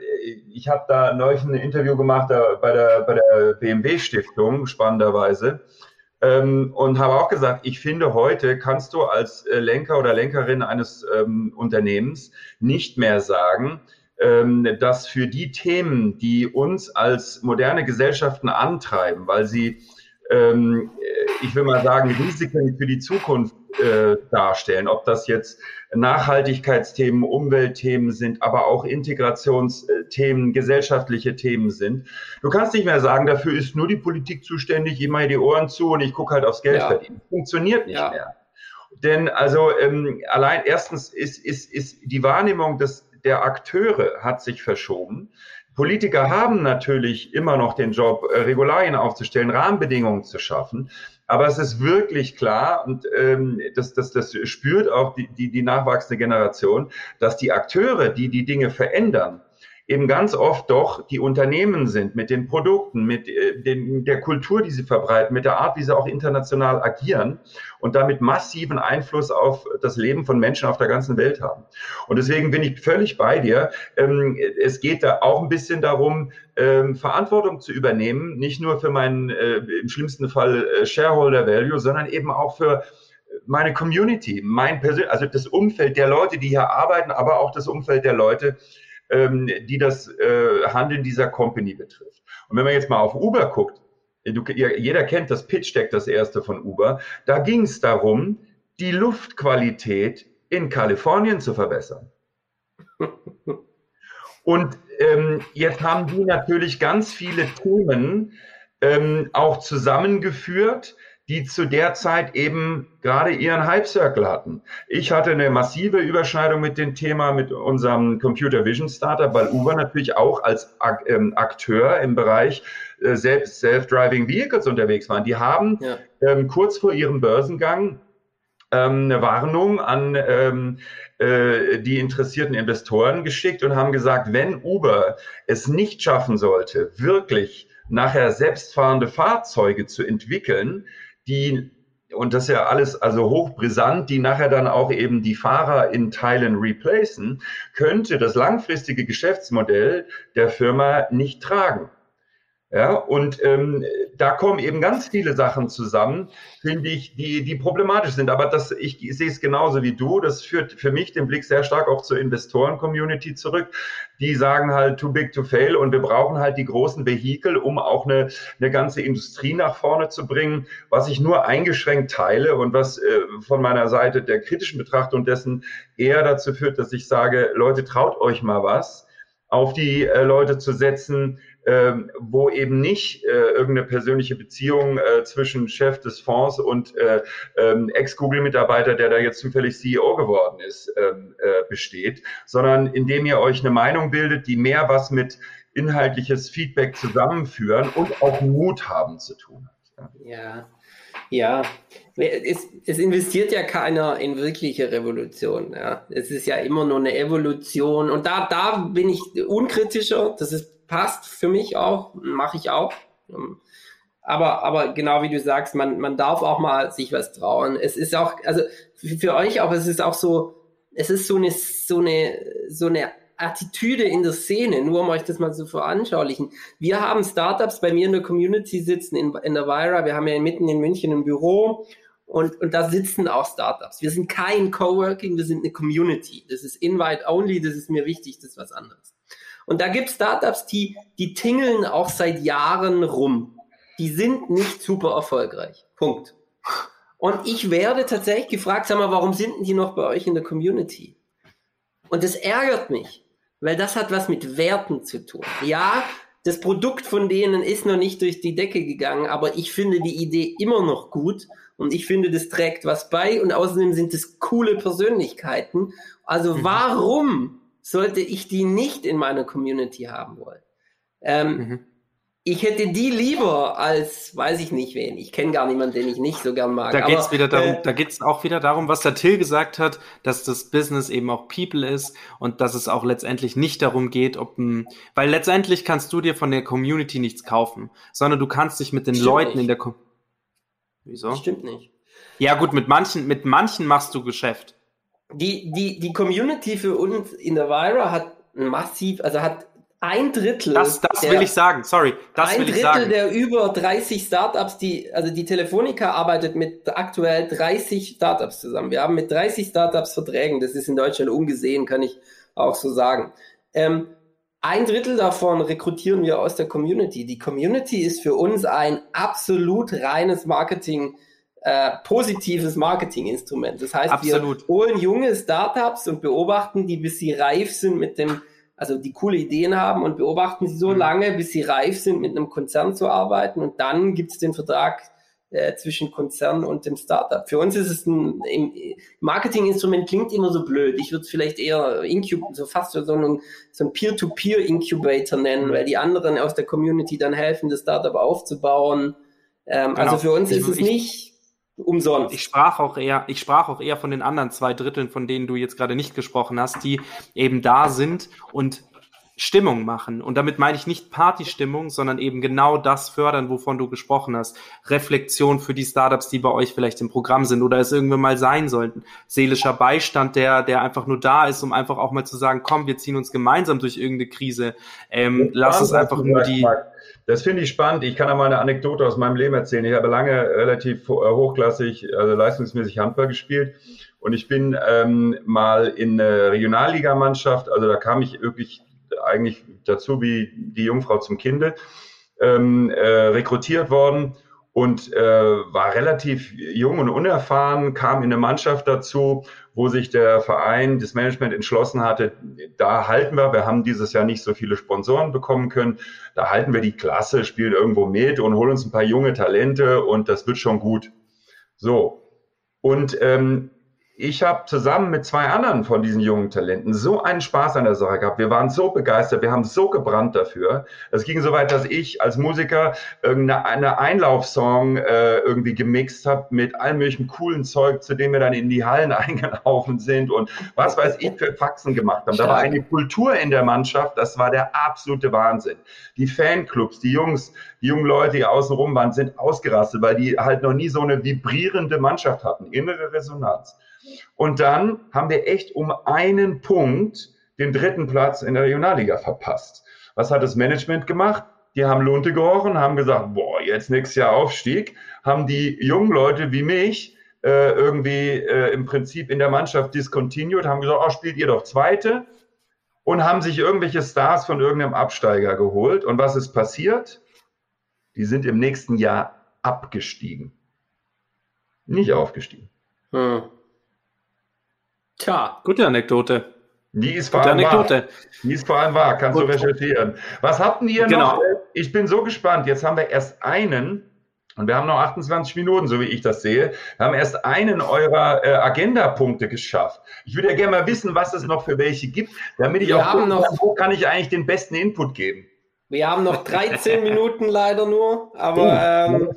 ich habe da neulich ein Interview gemacht da, bei der, bei der BMW Stiftung, spannenderweise, ähm, und habe auch gesagt, ich finde, heute kannst du als äh, Lenker oder Lenkerin eines ähm, Unternehmens nicht mehr sagen, ähm, dass für die Themen, die uns als moderne Gesellschaften antreiben, weil sie ähm, ich will mal sagen, Risiken für die Zukunft äh, darstellen. Ob das jetzt Nachhaltigkeitsthemen, Umweltthemen sind, aber auch Integrationsthemen, gesellschaftliche Themen sind. Du kannst nicht mehr sagen, dafür ist nur die Politik zuständig, ich mache die Ohren zu und ich gucke halt aufs Geld ja. verdienen. Funktioniert nicht ja. mehr. Denn also ähm, allein erstens ist, ist, ist die Wahrnehmung des, der Akteure hat sich verschoben. Politiker haben natürlich immer noch den Job, äh, Regularien aufzustellen, Rahmenbedingungen zu schaffen. Aber es ist wirklich klar, und ähm, das, das, das spürt auch die, die, die nachwachsende Generation, dass die Akteure, die die Dinge verändern, eben ganz oft doch die Unternehmen sind mit den Produkten, mit äh, den, der Kultur, die sie verbreiten, mit der Art, wie sie auch international agieren und damit massiven Einfluss auf das Leben von Menschen auf der ganzen Welt haben. Und deswegen bin ich völlig bei dir. Ähm, es geht da auch ein bisschen darum, ähm, Verantwortung zu übernehmen, nicht nur für meinen äh, im schlimmsten Fall äh, Shareholder Value, sondern eben auch für meine Community, mein persönlich, also das Umfeld der Leute, die hier arbeiten, aber auch das Umfeld der Leute, ähm, die das äh, Handeln dieser Company betrifft. Und wenn man jetzt mal auf Uber guckt, du, jeder kennt das Pitch Deck, das erste von Uber, da ging es darum, die Luftqualität in Kalifornien zu verbessern. Und ähm, jetzt haben die natürlich ganz viele Themen ähm, auch zusammengeführt, die zu der Zeit eben gerade ihren Hype Circle hatten. Ich hatte eine massive Überschneidung mit dem Thema mit unserem Computer Vision Startup, weil Uber natürlich auch als ähm, Akteur im Bereich äh, Self-Driving Vehicles unterwegs waren. Die haben ja. ähm, kurz vor ihrem Börsengang ähm, eine Warnung an ähm, äh, die interessierten Investoren geschickt und haben gesagt, wenn Uber es nicht schaffen sollte, wirklich nachher selbstfahrende Fahrzeuge zu entwickeln, die und das ist ja alles also hochbrisant, die nachher dann auch eben die Fahrer in Teilen replacen, könnte das langfristige Geschäftsmodell der Firma nicht tragen. Ja, und ähm, da kommen eben ganz viele Sachen zusammen, finde ich, die, die problematisch sind. Aber das, ich, ich sehe es genauso wie du. Das führt für mich den Blick sehr stark auch zur Investoren-Community zurück. Die sagen halt too big to fail und wir brauchen halt die großen Vehikel, um auch eine, eine ganze Industrie nach vorne zu bringen, was ich nur eingeschränkt teile und was äh, von meiner Seite der kritischen Betrachtung dessen eher dazu führt, dass ich sage, Leute, traut euch mal was auf die äh, Leute zu setzen, ähm, wo eben nicht äh, irgendeine persönliche Beziehung äh, zwischen Chef des Fonds und äh, ähm, Ex-Google-Mitarbeiter, der da jetzt zufällig CEO geworden ist, ähm, äh, besteht, sondern indem ihr euch eine Meinung bildet, die mehr was mit inhaltliches Feedback zusammenführen und auch Mut haben zu tun hat. Ja, ja. Es, es, investiert ja keiner in wirkliche Revolution. Ja. Es ist ja immer nur eine Evolution. Und da, da bin ich unkritischer. Das ist passt für mich auch, mache ich auch. Aber, aber genau wie du sagst, man, man darf auch mal sich was trauen. Es ist auch, also für euch auch, es ist auch so, es ist so eine, so eine, so eine Attitüde in der Szene, nur um euch das mal zu veranschaulichen. Wir haben Startups bei mir in der Community sitzen, in, in der Vira, wir haben ja mitten in München ein Büro und, und da sitzen auch Startups. Wir sind kein Coworking, wir sind eine Community. Das ist Invite Only, das ist mir wichtig, das ist was anderes. Und da gibt es Startups, die, die tingeln auch seit Jahren rum. Die sind nicht super erfolgreich. Punkt. Und ich werde tatsächlich gefragt, sag mal, warum sind die noch bei euch in der Community? Und das ärgert mich, weil das hat was mit Werten zu tun. Ja, das Produkt von denen ist noch nicht durch die Decke gegangen, aber ich finde die Idee immer noch gut und ich finde, das trägt was bei und außerdem sind es coole Persönlichkeiten. Also mhm. warum sollte ich die nicht in meiner Community haben wollen. Ähm, mhm. Ich hätte die lieber als, weiß ich nicht wen. Ich kenne gar niemanden, den ich nicht so gern mag. Da geht es wieder darum, äh, da geht es auch wieder darum, was der Till gesagt hat, dass das Business eben auch People ist und dass es auch letztendlich nicht darum geht, ob ein, weil letztendlich kannst du dir von der Community nichts kaufen, sondern du kannst dich mit den Leuten nicht. in der Community. Wieso? Das stimmt nicht. Ja gut, mit manchen, mit manchen machst du Geschäft die, die, die Community für uns in der Vira hat massiv, also hat ein Drittel. Das, das der, will ich sagen, sorry. Das ein will Drittel ich sagen. der über 30 Startups, die, also die Telefonica arbeitet mit aktuell 30 Startups zusammen. Wir haben mit 30 Startups Verträgen. Das ist in Deutschland ungesehen, kann ich auch so sagen. Ähm, ein Drittel davon rekrutieren wir aus der Community. Die Community ist für uns ein absolut reines Marketing- äh, positives Marketinginstrument. Das heißt, Absolut. wir holen junge Startups und beobachten die, bis sie reif sind mit dem, also die coole Ideen haben und beobachten sie so mhm. lange, bis sie reif sind, mit einem Konzern zu arbeiten und dann gibt es den Vertrag äh, zwischen Konzern und dem Startup. Für uns ist es ein, ein Marketinginstrument, klingt immer so blöd. Ich würde es vielleicht eher Incub so fast so einen, so ein Peer-to-Peer-Incubator nennen, mhm. weil die anderen aus der Community dann helfen, das Startup aufzubauen. Ähm, also genau. Also für uns ist es nicht umsonst. Ich sprach auch eher, ich sprach auch eher von den anderen zwei Dritteln, von denen du jetzt gerade nicht gesprochen hast, die eben da sind und Stimmung machen. Und damit meine ich nicht Partystimmung, sondern eben genau das fördern, wovon du gesprochen hast. Reflexion für die Startups, die bei euch vielleicht im Programm sind oder es irgendwann mal sein sollten. Seelischer Beistand, der, der einfach nur da ist, um einfach auch mal zu sagen, komm, wir ziehen uns gemeinsam durch irgendeine Krise. Ähm, lass es einfach nur die. Das finde ich spannend. Ich kann da mal eine Anekdote aus meinem Leben erzählen. Ich habe lange relativ äh, hochklassig, also leistungsmäßig Handball gespielt. Und ich bin ähm, mal in eine Regionalligamannschaft, also da kam ich wirklich eigentlich dazu wie die Jungfrau zum Kinde, ähm, äh, rekrutiert worden. Und äh, war relativ jung und unerfahren, kam in eine Mannschaft dazu, wo sich der Verein, das Management entschlossen hatte, da halten wir, wir haben dieses Jahr nicht so viele Sponsoren bekommen können, da halten wir die Klasse, spielen irgendwo mit und holen uns ein paar junge Talente und das wird schon gut. So. Und ähm, ich habe zusammen mit zwei anderen von diesen jungen Talenten so einen Spaß an der Sache gehabt. Wir waren so begeistert, wir haben so gebrannt dafür. Es ging so weit, dass ich als Musiker irgendeine Einlaufsong äh, irgendwie gemixt habe mit allem möglichen coolen Zeug, zu dem wir dann in die Hallen eingelaufen sind und was weiß ich für Faxen gemacht haben. Da war eine Kultur in der Mannschaft, das war der absolute Wahnsinn. Die Fanclubs, die Jungs, die jungen Leute, die außenrum waren, sind ausgerastet, weil die halt noch nie so eine vibrierende Mannschaft hatten. Innere Resonanz. Und dann haben wir echt um einen Punkt den dritten Platz in der Regionalliga verpasst. Was hat das Management gemacht? Die haben Lunte gerochen, haben gesagt, boah, jetzt nächstes Jahr Aufstieg, haben die jungen Leute wie mich äh, irgendwie äh, im Prinzip in der Mannschaft discontinued, haben gesagt, oh, spielt ihr doch Zweite und haben sich irgendwelche Stars von irgendeinem Absteiger geholt. Und was ist passiert? Die sind im nächsten Jahr abgestiegen. Nicht aufgestiegen. Hm. Tja. Gute Anekdote. Die ist vor allem Anekdote. wahr. Die ist vor allem wahr, kannst Gut. du recherchieren. Was habt ihr genau. noch? Ich bin so gespannt. Jetzt haben wir erst einen und wir haben noch 28 Minuten, so wie ich das sehe. Wir haben erst einen eurer äh, Agenda-Punkte geschafft. Ich würde ja gerne mal wissen, was es noch für welche gibt, damit ich wir auch gucken, noch, wo kann ich eigentlich den besten Input geben. Wir haben noch 13 Minuten leider nur, aber oh, ähm,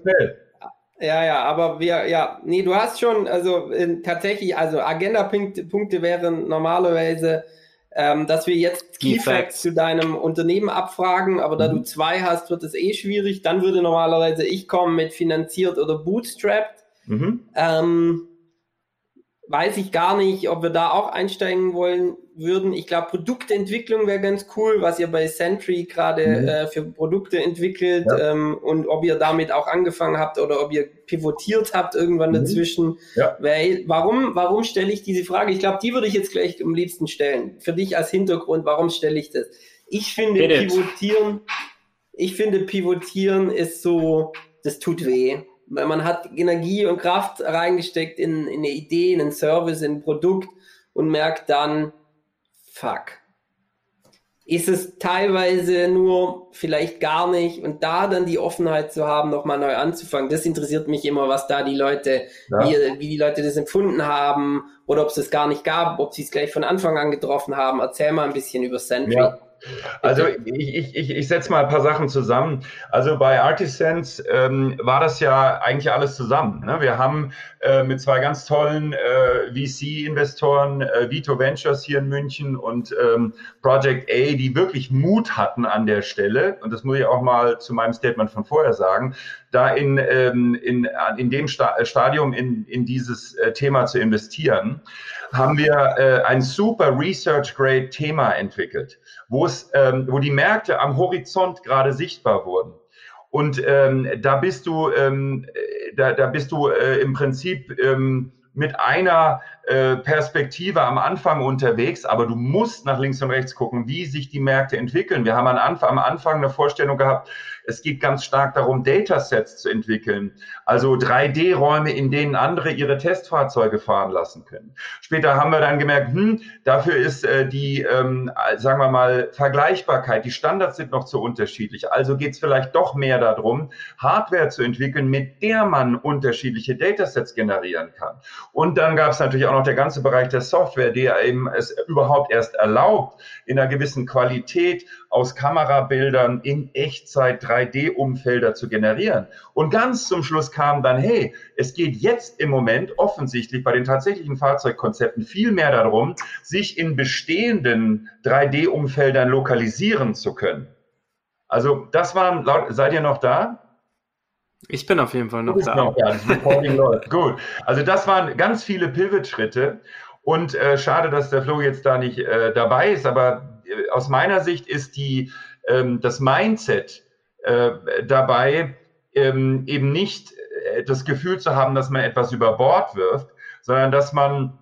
ja, ja, aber wir, ja, nee, du hast schon, also äh, tatsächlich, also Agenda-Punkte wären normalerweise, ähm, dass wir jetzt Key Facts zu deinem Unternehmen abfragen, aber da mhm. du zwei hast, wird es eh schwierig. Dann würde normalerweise ich kommen mit finanziert oder bootstrapped. Mhm. Ähm, weiß ich gar nicht, ob wir da auch einsteigen wollen würden. Ich glaube, Produktentwicklung wäre ganz cool, was ihr bei Sentry gerade mhm. äh, für Produkte entwickelt ja. ähm, und ob ihr damit auch angefangen habt oder ob ihr pivotiert habt irgendwann mhm. dazwischen. Ja. Weil, warum, warum stelle ich diese Frage? Ich glaube, die würde ich jetzt gleich am liebsten stellen. Für dich als Hintergrund, warum stelle ich das? Ich finde Get pivotieren, ich finde pivotieren ist so, das tut weh man hat Energie und Kraft reingesteckt in, in eine Idee, in einen Service, in ein Produkt und merkt dann, fuck. Ist es teilweise nur vielleicht gar nicht und da dann die Offenheit zu haben, nochmal neu anzufangen, das interessiert mich immer, was da die Leute, ja. wie, wie die Leute das empfunden haben oder ob es das gar nicht gab, ob sie es gleich von Anfang an getroffen haben. Erzähl mal ein bisschen über Sentry. Ja. Also ich, ich, ich, ich setze mal ein paar Sachen zusammen. Also bei Artisans ähm, war das ja eigentlich alles zusammen. Ne? Wir haben äh, mit zwei ganz tollen äh, VC-Investoren, äh, Vito Ventures hier in München und ähm, Project A, die wirklich Mut hatten an der Stelle, und das muss ich auch mal zu meinem Statement von vorher sagen, da in, ähm, in, in dem Stadium in, in dieses äh, Thema zu investieren, haben wir äh, ein super Research-Grade-Thema entwickelt, wo es, ähm, wo die Märkte am Horizont gerade sichtbar wurden. Und ähm, da bist du, ähm, äh, da, da bist du äh, im Prinzip ähm, mit einer Perspektive am Anfang unterwegs, aber du musst nach links und rechts gucken, wie sich die Märkte entwickeln. Wir haben am Anfang, am Anfang eine Vorstellung gehabt, es geht ganz stark darum, Datasets zu entwickeln, also 3D-Räume, in denen andere ihre Testfahrzeuge fahren lassen können. Später haben wir dann gemerkt, hm, dafür ist äh, die, ähm, sagen wir mal, Vergleichbarkeit, die Standards sind noch zu unterschiedlich. Also geht es vielleicht doch mehr darum, Hardware zu entwickeln, mit der man unterschiedliche Datasets generieren kann. Und dann gab es natürlich auch noch der ganze Bereich der Software, der eben es überhaupt erst erlaubt, in einer gewissen Qualität aus Kamerabildern in Echtzeit 3D-Umfelder zu generieren. Und ganz zum Schluss kam dann, hey, es geht jetzt im Moment offensichtlich bei den tatsächlichen Fahrzeugkonzepten viel mehr darum, sich in bestehenden 3D-Umfeldern lokalisieren zu können. Also das waren, seid ihr noch da? Ich bin auf jeden Fall noch da. Noch, ja. Gut. Also das waren ganz viele Pivot-Schritte. Und äh, schade, dass der Flo jetzt da nicht äh, dabei ist, aber äh, aus meiner Sicht ist die, ähm, das Mindset äh, dabei, ähm, eben nicht äh, das Gefühl zu haben, dass man etwas über Bord wirft, sondern dass man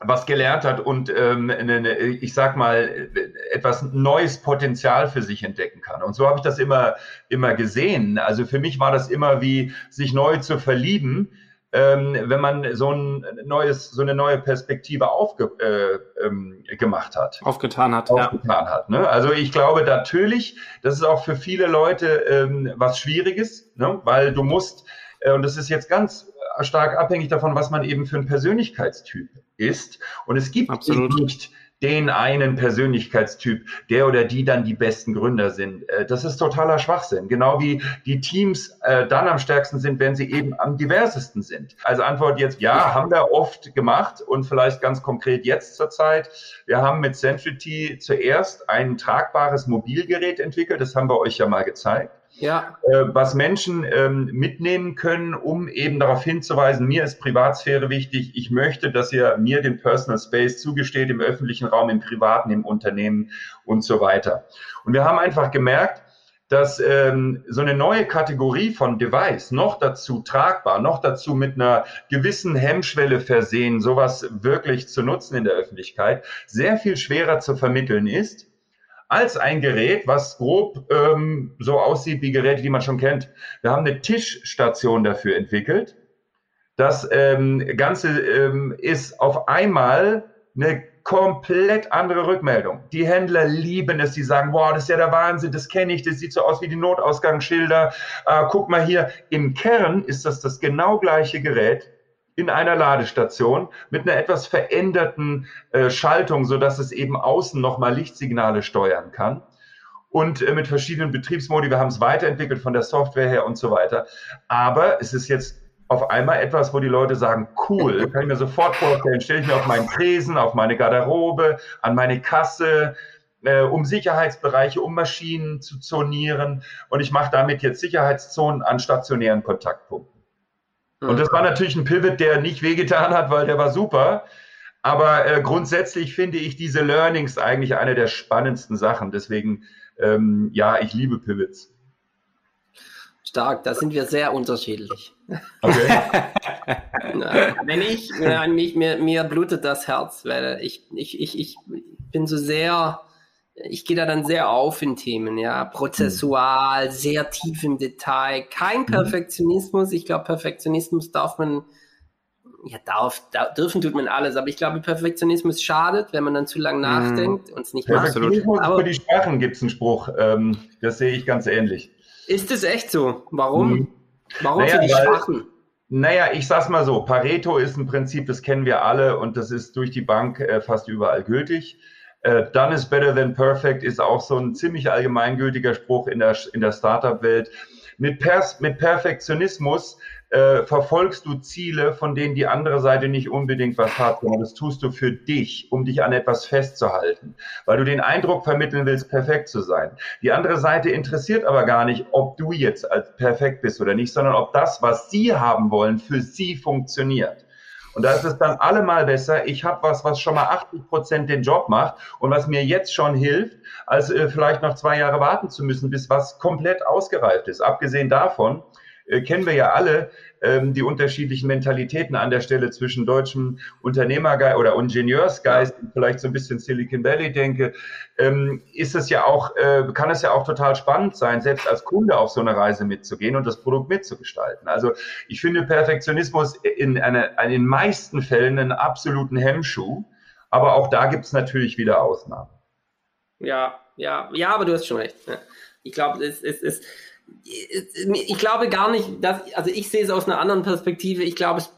was gelernt hat und ähm, eine, ich sag mal etwas neues Potenzial für sich entdecken kann. Und so habe ich das immer immer gesehen. Also für mich war das immer wie sich neu zu verlieben, ähm, wenn man so ein neues so eine neue Perspektive aufge, äh, ähm, gemacht hat, aufgetan hat, aufgetan ja. hat. Ne? Also ich glaube natürlich, das ist auch für viele Leute ähm, was Schwieriges, ne? weil du musst äh, und das ist jetzt ganz stark abhängig davon, was man eben für ein Persönlichkeitstyp ist. Und es gibt Absolut. eben nicht den einen Persönlichkeitstyp, der oder die dann die besten Gründer sind. Äh, das ist totaler Schwachsinn. Genau wie die Teams äh, dann am stärksten sind, wenn sie eben am diversesten sind. Also Antwort jetzt, ja, haben wir oft gemacht und vielleicht ganz konkret jetzt zur Zeit. Wir haben mit Centrity zuerst ein tragbares Mobilgerät entwickelt. Das haben wir euch ja mal gezeigt ja. äh, was Menschen ähm, mitnehmen können, um eben darauf hinzuweisen, mir ist Privatsphäre wichtig, ich möchte, dass ihr mir den Personal Space zugesteht im öffentlichen Raum, im privaten, im Unternehmen und so weiter. Und wir haben einfach gemerkt, dass ähm, so eine neue Kategorie von Device noch dazu tragbar, noch dazu mit einer gewissen Hemmschwelle versehen, sowas wirklich zu nutzen in der Öffentlichkeit, sehr viel schwerer zu vermitteln ist als ein Gerät, was grob ähm, so aussieht wie Geräte, die man schon kennt. Wir haben eine Tischstation dafür entwickelt. Das ähm, Ganze ähm, ist auf einmal eine komplett andere Rückmeldung. Die Händler lieben es, die sagen, wow, das ist ja der Wahnsinn, das kenne ich, das sieht so aus wie die Notausgangsschilder. Äh, guck mal hier, im Kern ist das das genau gleiche Gerät, in einer Ladestation mit einer etwas veränderten äh, Schaltung, so dass es eben außen nochmal Lichtsignale steuern kann. Und äh, mit verschiedenen Betriebsmodi, wir haben es weiterentwickelt von der Software her und so weiter. Aber es ist jetzt auf einmal etwas, wo die Leute sagen, cool, kann ich mir sofort vorstellen, stelle ich mir auf meinen Tresen, auf meine Garderobe, an meine Kasse, äh, um Sicherheitsbereiche, um Maschinen zu zonieren. Und ich mache damit jetzt Sicherheitszonen an stationären Kontaktpunkten. Und das war natürlich ein Pivot, der nicht wehgetan hat, weil der war super. Aber äh, grundsätzlich finde ich diese Learnings eigentlich eine der spannendsten Sachen. Deswegen, ähm, ja, ich liebe Pivots. Stark, da sind wir sehr unterschiedlich. Okay. wenn ich, wenn ich mir, mir blutet das Herz, weil ich, ich, ich, ich bin so sehr ich gehe da dann sehr auf in Themen, ja, prozessual, mhm. sehr tief im Detail, kein mhm. Perfektionismus. Ich glaube, Perfektionismus darf man, ja, darf, da, dürfen tut man alles, aber ich glaube, Perfektionismus schadet, wenn man dann zu lange mhm. nachdenkt und es nicht macht. Perfektionismus aber, für die Sprachen gibt es einen Spruch, ähm, das sehe ich ganz ähnlich. Ist es echt so? Warum? Mhm. Warum naja, für die Schwachen? Naja, ich sag's mal so, Pareto ist ein Prinzip, das kennen wir alle und das ist durch die Bank äh, fast überall gültig. Äh, done is better than perfect ist auch so ein ziemlich allgemeingültiger Spruch in der, in der Startup-Welt. Mit, mit Perfektionismus äh, verfolgst du Ziele, von denen die andere Seite nicht unbedingt was hat, sondern das tust du für dich, um dich an etwas festzuhalten, weil du den Eindruck vermitteln willst, perfekt zu sein. Die andere Seite interessiert aber gar nicht, ob du jetzt als perfekt bist oder nicht, sondern ob das, was sie haben wollen, für sie funktioniert. Und da ist es dann allemal besser, ich habe was, was schon mal 80 Prozent den Job macht und was mir jetzt schon hilft, als äh, vielleicht noch zwei Jahre warten zu müssen, bis was komplett ausgereift ist. Abgesehen davon äh, kennen wir ja alle, ähm, die unterschiedlichen Mentalitäten an der Stelle zwischen deutschem Unternehmergeist oder Ingenieursgeist, vielleicht so ein bisschen Silicon Valley denke, ähm, ist es ja auch, äh, kann es ja auch total spannend sein, selbst als Kunde auf so eine Reise mitzugehen und das Produkt mitzugestalten. Also ich finde Perfektionismus in, eine, in den meisten Fällen einen absoluten Hemmschuh, aber auch da gibt es natürlich wieder Ausnahmen. Ja, ja, ja, aber du hast schon recht. Ich glaube, es ist ich glaube gar nicht, dass, also ich sehe es aus einer anderen Perspektive. Ich glaube, es,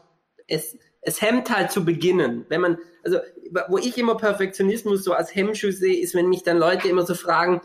es, es hemmt halt zu beginnen. Wenn man, also, wo ich immer Perfektionismus so als Hemmschuh sehe, ist, wenn mich dann Leute immer so fragen,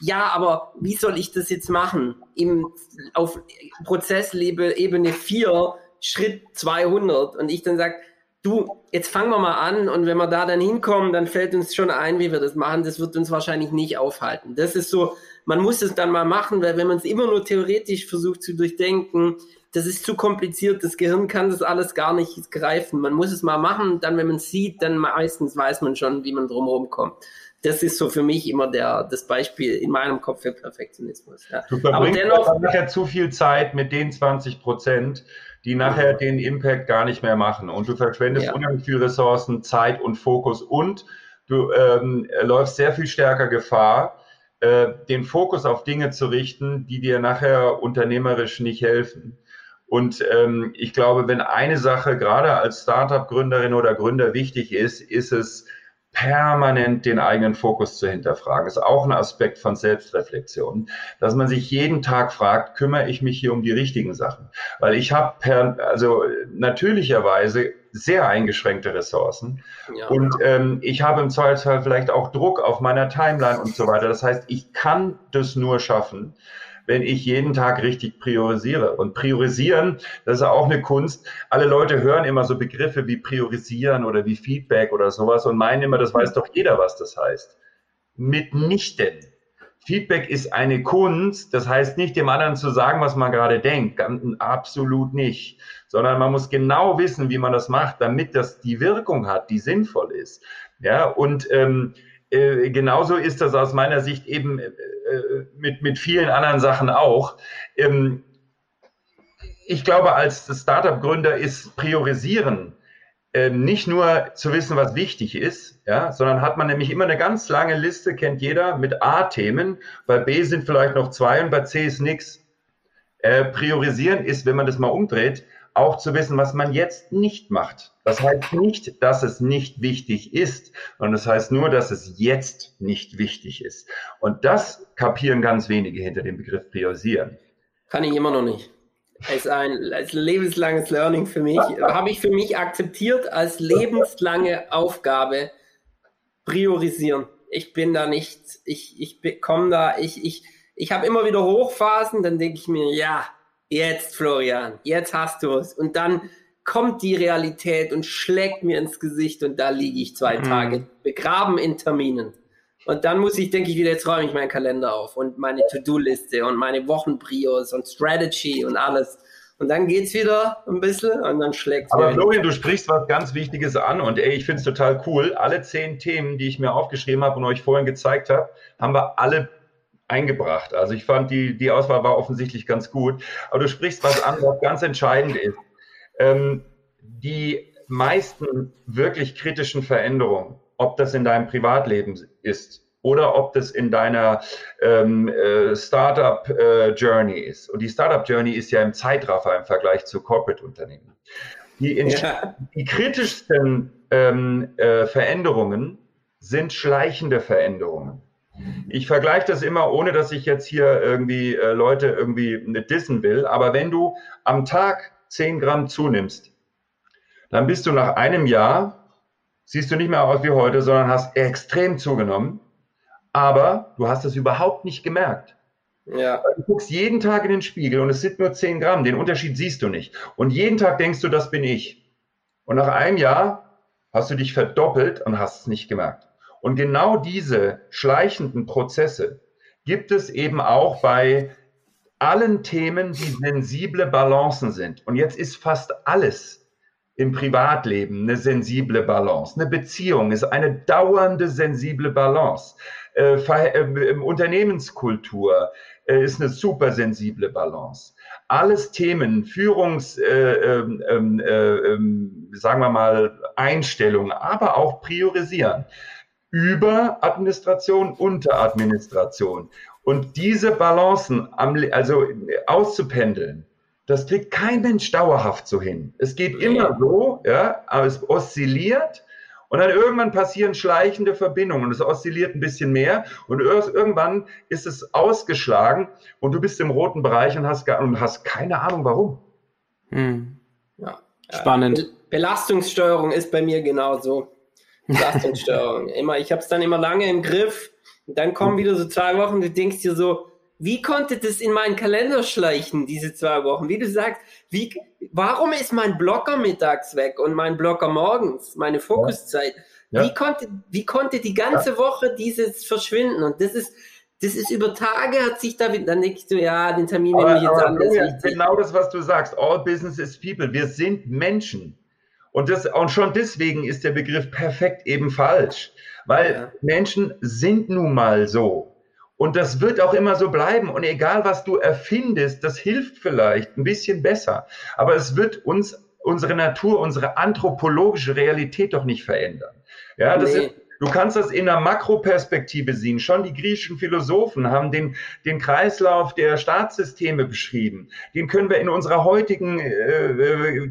ja, aber wie soll ich das jetzt machen? Im, auf Prozessebene 4, Schritt 200. Und ich dann sage, du, jetzt fangen wir mal an und wenn wir da dann hinkommen, dann fällt uns schon ein, wie wir das machen. Das wird uns wahrscheinlich nicht aufhalten. Das ist so, man muss es dann mal machen, weil wenn man es immer nur theoretisch versucht zu durchdenken, das ist zu kompliziert, das Gehirn kann das alles gar nicht greifen. Man muss es mal machen, dann wenn man es sieht, dann meistens weiß man schon, wie man drumherum kommt. Das ist so für mich immer der, das Beispiel in meinem Kopf für Perfektionismus. Ja. Du verbringst aber dennoch, ja zu viel Zeit mit den 20 Prozent, die nachher den Impact gar nicht mehr machen. Und du verschwendest Ja. unheimlich viel Ressourcen, Zeit und Fokus und du ähm, läufst sehr viel stärker Gefahr, äh, den Fokus auf Dinge zu richten, die dir nachher unternehmerisch nicht helfen. Und ähm, ich glaube, wenn eine Sache gerade als Startup-Gründerin oder Gründer wichtig ist, ist es permanent den eigenen Fokus zu hinterfragen. Das ist auch ein Aspekt von Selbstreflexion, dass man sich jeden Tag fragt, kümmere ich mich hier um die richtigen Sachen? Weil ich habe also natürlicherweise sehr eingeschränkte Ressourcen Ja. und ähm, ich habe im Zweifelsfall vielleicht auch Druck auf meiner Timeline und so weiter. Das heißt, ich kann das nur schaffen, wenn ich jeden Tag richtig priorisiere. Und priorisieren, das ist auch eine Kunst. Alle Leute hören immer so Begriffe wie priorisieren oder wie Feedback oder sowas und meinen immer, das weiß doch jeder, was das heißt. Mitnichten. Feedback ist eine Kunst, das heißt nicht dem anderen zu sagen, was man gerade denkt, absolut nicht, sondern man muss genau wissen, wie man das macht, damit das die Wirkung hat, die sinnvoll ist. Ja, und ähm, äh, genauso ist das aus meiner Sicht eben äh, äh, mit, mit vielen anderen Sachen auch. Ähm, ich glaube, als Startup-Gründer ist Priorisieren ähm, nicht nur zu wissen, was wichtig ist, ja, sondern hat man nämlich immer eine ganz lange Liste, kennt jeder, mit A-Themen. Bei B sind vielleicht noch zwei und bei C ist nichts. Äh, priorisieren ist, wenn man das mal umdreht, auch zu wissen, was man jetzt nicht macht. Das heißt nicht, dass es nicht wichtig ist, sondern das heißt nur, dass es jetzt nicht wichtig ist. Und das kapieren ganz wenige hinter dem Begriff priorisieren. Kann ich immer noch nicht. Es ist ein, als lebenslanges Learning für mich. Habe ich für mich akzeptiert als lebenslange Aufgabe priorisieren. Ich bin da nicht, ich, ich komme da, ich, ich, ich habe immer wieder Hochphasen, dann denke ich mir, ja, jetzt Florian, jetzt hast du es. Und dann kommt die Realität und schlägt mir ins Gesicht und da liege ich zwei Mhm. Tage begraben in Terminen. Und dann muss ich, denke ich, wieder, jetzt räume ich meinen Kalender auf und meine To-Do-Liste und meine Wochenprios und Strategy und alles. Und dann geht's wieder ein bisschen und dann schlägt Aber mir wieder. Florian, du sprichst was ganz Wichtiges an und ey, ich finde es total cool. Alle zehn Themen, die ich mir aufgeschrieben habe und euch vorhin gezeigt habe, haben wir alle eingebracht. Also ich fand, die, die Auswahl war offensichtlich ganz gut. Aber du sprichst was an, was ganz entscheidend ist. Ähm, die meisten wirklich kritischen Veränderungen, ob das in deinem Privatleben ist oder ob das in deiner ähm, äh, Startup-Journey ist. Und die Startup-Journey ist ja im Zeitraffer im Vergleich zu Corporate-Unternehmen. Die, Ja. die kritischsten ähm, äh, Veränderungen sind schleichende Veränderungen. Ich vergleiche das immer, ohne dass ich jetzt hier irgendwie äh, Leute irgendwie nicht dissen will. Aber wenn du am Tag 10 Gramm zunimmst, dann bist du nach einem Jahr, siehst du nicht mehr aus wie heute, sondern hast extrem zugenommen. Aber du hast es überhaupt nicht gemerkt. Ja, Du guckst jeden Tag in den Spiegel und es sind nur 10 Gramm. Den Unterschied siehst du nicht. Und jeden Tag denkst du, das bin ich. Und nach einem Jahr hast du dich verdoppelt und hast es nicht gemerkt. Und genau diese schleichenden Prozesse gibt es eben auch bei allen Themen, die sensible Balancen sind. Und jetzt ist fast alles im Privatleben eine sensible Balance. Eine Beziehung ist eine dauernde sensible Balance. Äh, äh, Unternehmenskultur äh, ist eine super sensible Balance. Alles Themen, Führungs, äh, ähm, ähm, äh, ähm, sagen wir mal, Einstellungen, aber auch Priorisieren. Über Administration, unter Administration. Und diese Balancen am, also auszupendeln, das kriegt kein Mensch dauerhaft so hin. Es geht immer so, ja, aber es oszilliert und dann irgendwann passieren schleichende Verbindungen und es oszilliert ein bisschen mehr und ir- irgendwann ist es ausgeschlagen und du bist im roten Bereich und hast, und hast keine Ahnung warum. Hm. ja. Spannend. Be- Belastungssteuerung ist bei mir genauso. Belastungssteuerung. immer, ich habe es dann immer lange im Griff. Und dann kommen wieder so zwei Wochen, du denkst dir so, wie konnte das in meinen Kalender schleichen, diese zwei Wochen? Wie du sagst, wie, warum ist mein Blocker mittags weg und mein Blocker morgens, meine Fokuszeit? Ja. Wie, konnte, wie konnte die ganze Woche dieses verschwinden? Und das ist, das ist über Tage hat sich da, dann denkst du, ja, den Termin nehme ich jetzt aber anders. Genau das, was du sagst. All business is people. Wir sind Menschen. Und, das, und schon deswegen ist der Begriff perfekt eben falsch. Weil Ja. Menschen sind nun mal so. Und das wird auch immer so bleiben. Und egal, was du erfindest, das hilft vielleicht ein bisschen besser. Aber es wird uns unsere Natur, unsere anthropologische Realität doch nicht verändern. Ja, das nee. ist, Du kannst das in einer Makroperspektive sehen. Schon die griechischen Philosophen haben den, den Kreislauf der Staatssysteme beschrieben. Den können wir in unserer heutigen äh, äh,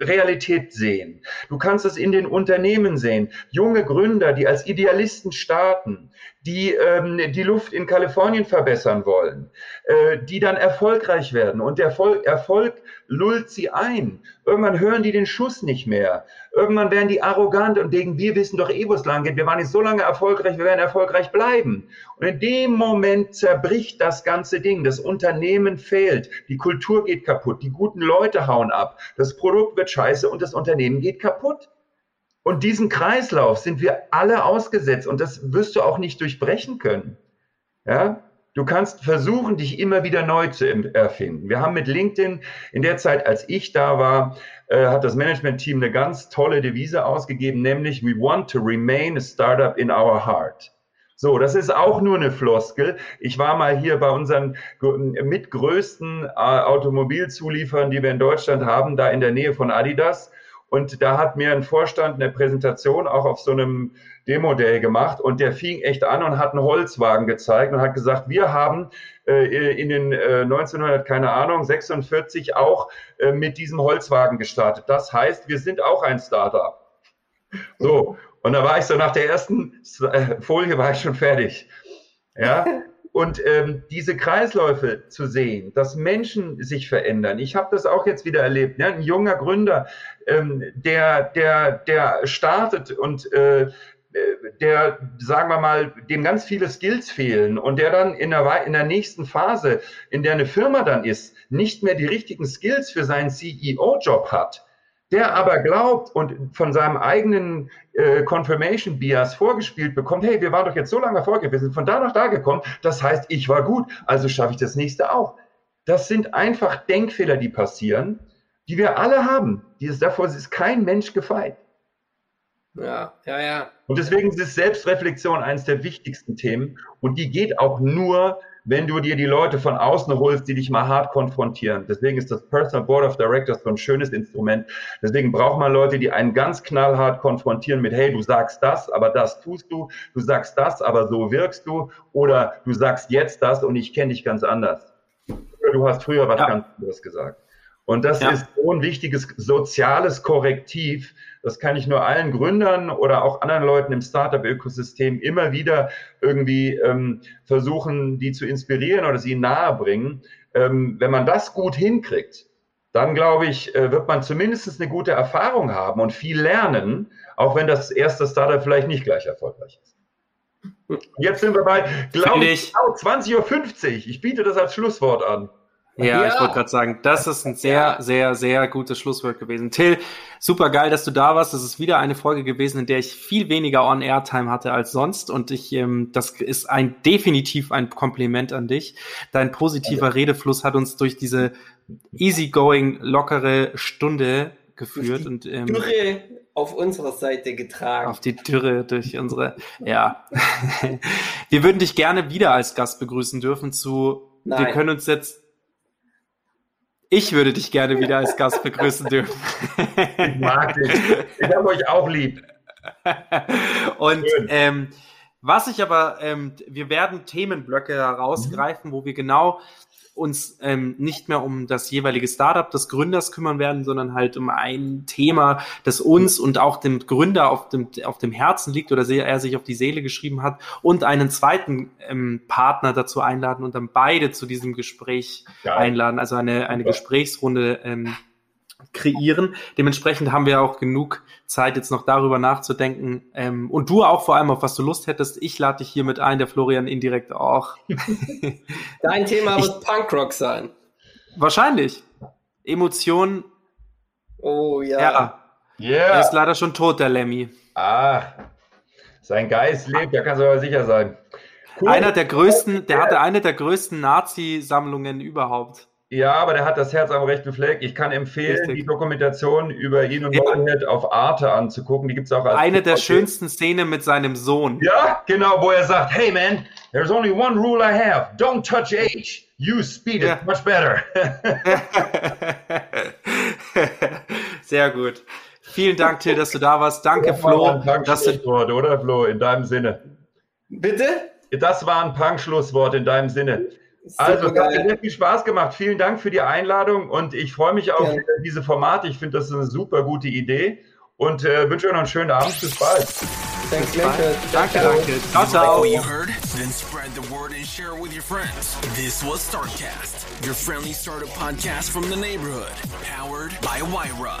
Realität sehen. Du kannst es in den Unternehmen sehen. Junge Gründer, die als Idealisten starten, die ähm, die Luft in Kalifornien verbessern wollen, äh, die dann erfolgreich werden. Und der Erfolg, Erfolg lullt sie ein. Irgendwann hören die den Schuss nicht mehr. Irgendwann werden die arrogant und denken, wir wissen doch eh, wo es lang geht. Wir waren jetzt so lange erfolgreich, wir werden erfolgreich bleiben. Und in dem Moment zerbricht das ganze Ding. Das Unternehmen fehlt. Die Kultur geht kaputt. Die guten Leute hauen ab. Das Produkt wird scheiße und das Unternehmen geht kaputt. Und diesen Kreislauf sind wir alle ausgesetzt und das wirst du auch nicht durchbrechen können. Ja? Du kannst versuchen, dich immer wieder neu zu erfinden. Wir haben mit LinkedIn in der Zeit, als ich da war, äh, hat das Management-Team eine ganz tolle Devise ausgegeben, nämlich We want to remain a startup in our heart. So, das ist auch nur eine Floskel. Ich war mal hier bei unseren mitgrößten äh, Automobilzulieferern, die wir in Deutschland haben, da in der Nähe von Adidas. Und da hat mir ein Vorstand eine Präsentation auch auf so einem Demo-Day gemacht und der fing echt an und hat einen Holzwagen gezeigt und hat gesagt, wir haben äh, in den äh, 1900, keine Ahnung, 46 auch äh, mit diesem Holzwagen gestartet. Das heißt, wir sind auch ein Startup. So, und da war ich so nach der ersten äh, Folie war ich schon fertig. Ja, und ähm, diese Kreisläufe zu sehen, dass Menschen sich verändern. Ich habe das auch jetzt wieder erlebt. Ne? Ein junger Gründer, ähm, der, der, der startet und äh, der, sagen wir mal, dem ganz viele Skills fehlen und der dann in der, in der nächsten Phase, in der eine Firma dann ist, nicht mehr die richtigen Skills für seinen CEO-Job hat, der aber glaubt und von seinem eigenen äh, Confirmation Bias vorgespielt bekommt, hey, wir waren doch jetzt so lange erfolgreich, wir sind von da nach da gekommen, das heißt, ich war gut, also schaffe ich das nächste auch. Das sind einfach Denkfehler, die passieren, die wir alle haben. Dieses, davor ist kein Mensch gefeit. Ja, ja, ja. Und deswegen ist Selbstreflexion eines der wichtigsten Themen. Und die geht auch nur, wenn du dir die Leute von außen holst, die dich mal hart konfrontieren. Deswegen ist das Personal Board of Directors so ein schönes Instrument. Deswegen braucht man Leute, die einen ganz knallhart konfrontieren mit, hey, du sagst das, aber das tust du. Du sagst das, aber so wirkst du. Oder du sagst jetzt das und ich kenne dich ganz anders. Oder du hast früher was ja. ganz anderes gesagt. Und das ja. ist so ein wichtiges soziales Korrektiv. Das kann ich nur allen Gründern oder auch anderen Leuten im Startup-Ökosystem immer wieder irgendwie ähm, versuchen, die zu inspirieren oder sie nahe bringen. Ähm, wenn man das gut hinkriegt, dann glaube ich, äh, wird man zumindest eine gute Erfahrung haben und viel lernen, auch wenn das erste Startup vielleicht nicht gleich erfolgreich ist. Jetzt sind wir bei, glaube ich, 20.50 Uhr. Ich biete das als Schlusswort an. Ja, ja. ich wollte gerade sagen, das ist ein sehr, sehr, sehr gutes Schlusswort gewesen. Till, super geil, dass du da warst. Das ist wieder eine Folge gewesen, in der ich viel weniger On-Air-Time hatte als sonst. Und ich, ähm, das ist ein definitiv ein Kompliment an dich. Dein positiver ja. Redefluss hat uns durch diese easygoing, lockere Stunde geführt. und ähm, Dürre auf unserer Seite getragen. Auf die Dürre durch unsere, ja. wir würden dich gerne wieder als Gast begrüßen dürfen zu, Nein. wir können uns jetzt ich würde dich gerne wieder als Gast begrüßen dürfen. Ich mag dich. Ich habe euch auch lieb. Und ähm, was ich aber, ähm, wir werden Themenblöcke herausgreifen, mhm. wo wir genau uns ähm, nicht mehr um das jeweilige Startup des Gründers kümmern werden, sondern halt um ein Thema, das uns und auch dem Gründer auf dem, auf dem Herzen liegt oder er sich auf die Seele geschrieben hat und einen zweiten ähm, Partner dazu einladen und dann beide zu diesem Gespräch Geil. einladen, also eine, eine Gesprächsrunde ähm, kreieren. Dementsprechend haben wir auch genug Zeit, jetzt noch darüber nachzudenken. Ähm, und du auch vor allem, auf was du Lust hättest. Ich lade dich hiermit ein, der Florian indirekt auch. Dein Thema ich, wird Punkrock sein. Wahrscheinlich. Emotionen. Oh ja. Ja. Yeah. Er ist leider schon tot, der Lemmy. Ah, sein Geist lebt, da kannst du aber sicher sein. Cool. Einer der größten, der hatte eine der größten Nazi-Sammlungen überhaupt. Ja, aber der hat das Herz am rechten Fleck. Ich kann empfehlen, Richtig. die Dokumentation über ihn und Ja. Motorhead auf Arte anzugucken. Die gibt's auch als Eine der schönsten Szenen mit seinem Sohn. Ja, genau, wo er sagt, hey man, there's only one rule I have. Don't touch age. Use speed, Ja. it's much better. Sehr gut. Vielen Dank, Till, dass du da warst. Danke, Das war Flo, ein dass du Punk-Schlusswort, oder Flo, in deinem Sinne. Bitte? Das war ein Punk-Schlusswort in deinem Sinne. Also, es hat mir sehr viel Spaß gemacht. Vielen Dank für die Einladung und ich freue mich auf Ja. diese Formate. Ich finde, das ist eine super gute Idee und äh, wünsche euch noch einen schönen Abend. Bis bald. Thanks. Danke, Ciao. danke. Ciao, Like ciao. what you heard? Then spread the word and share it with your friends. This was Startcast, your friendly startup podcast from the neighborhood, powered by Wyra.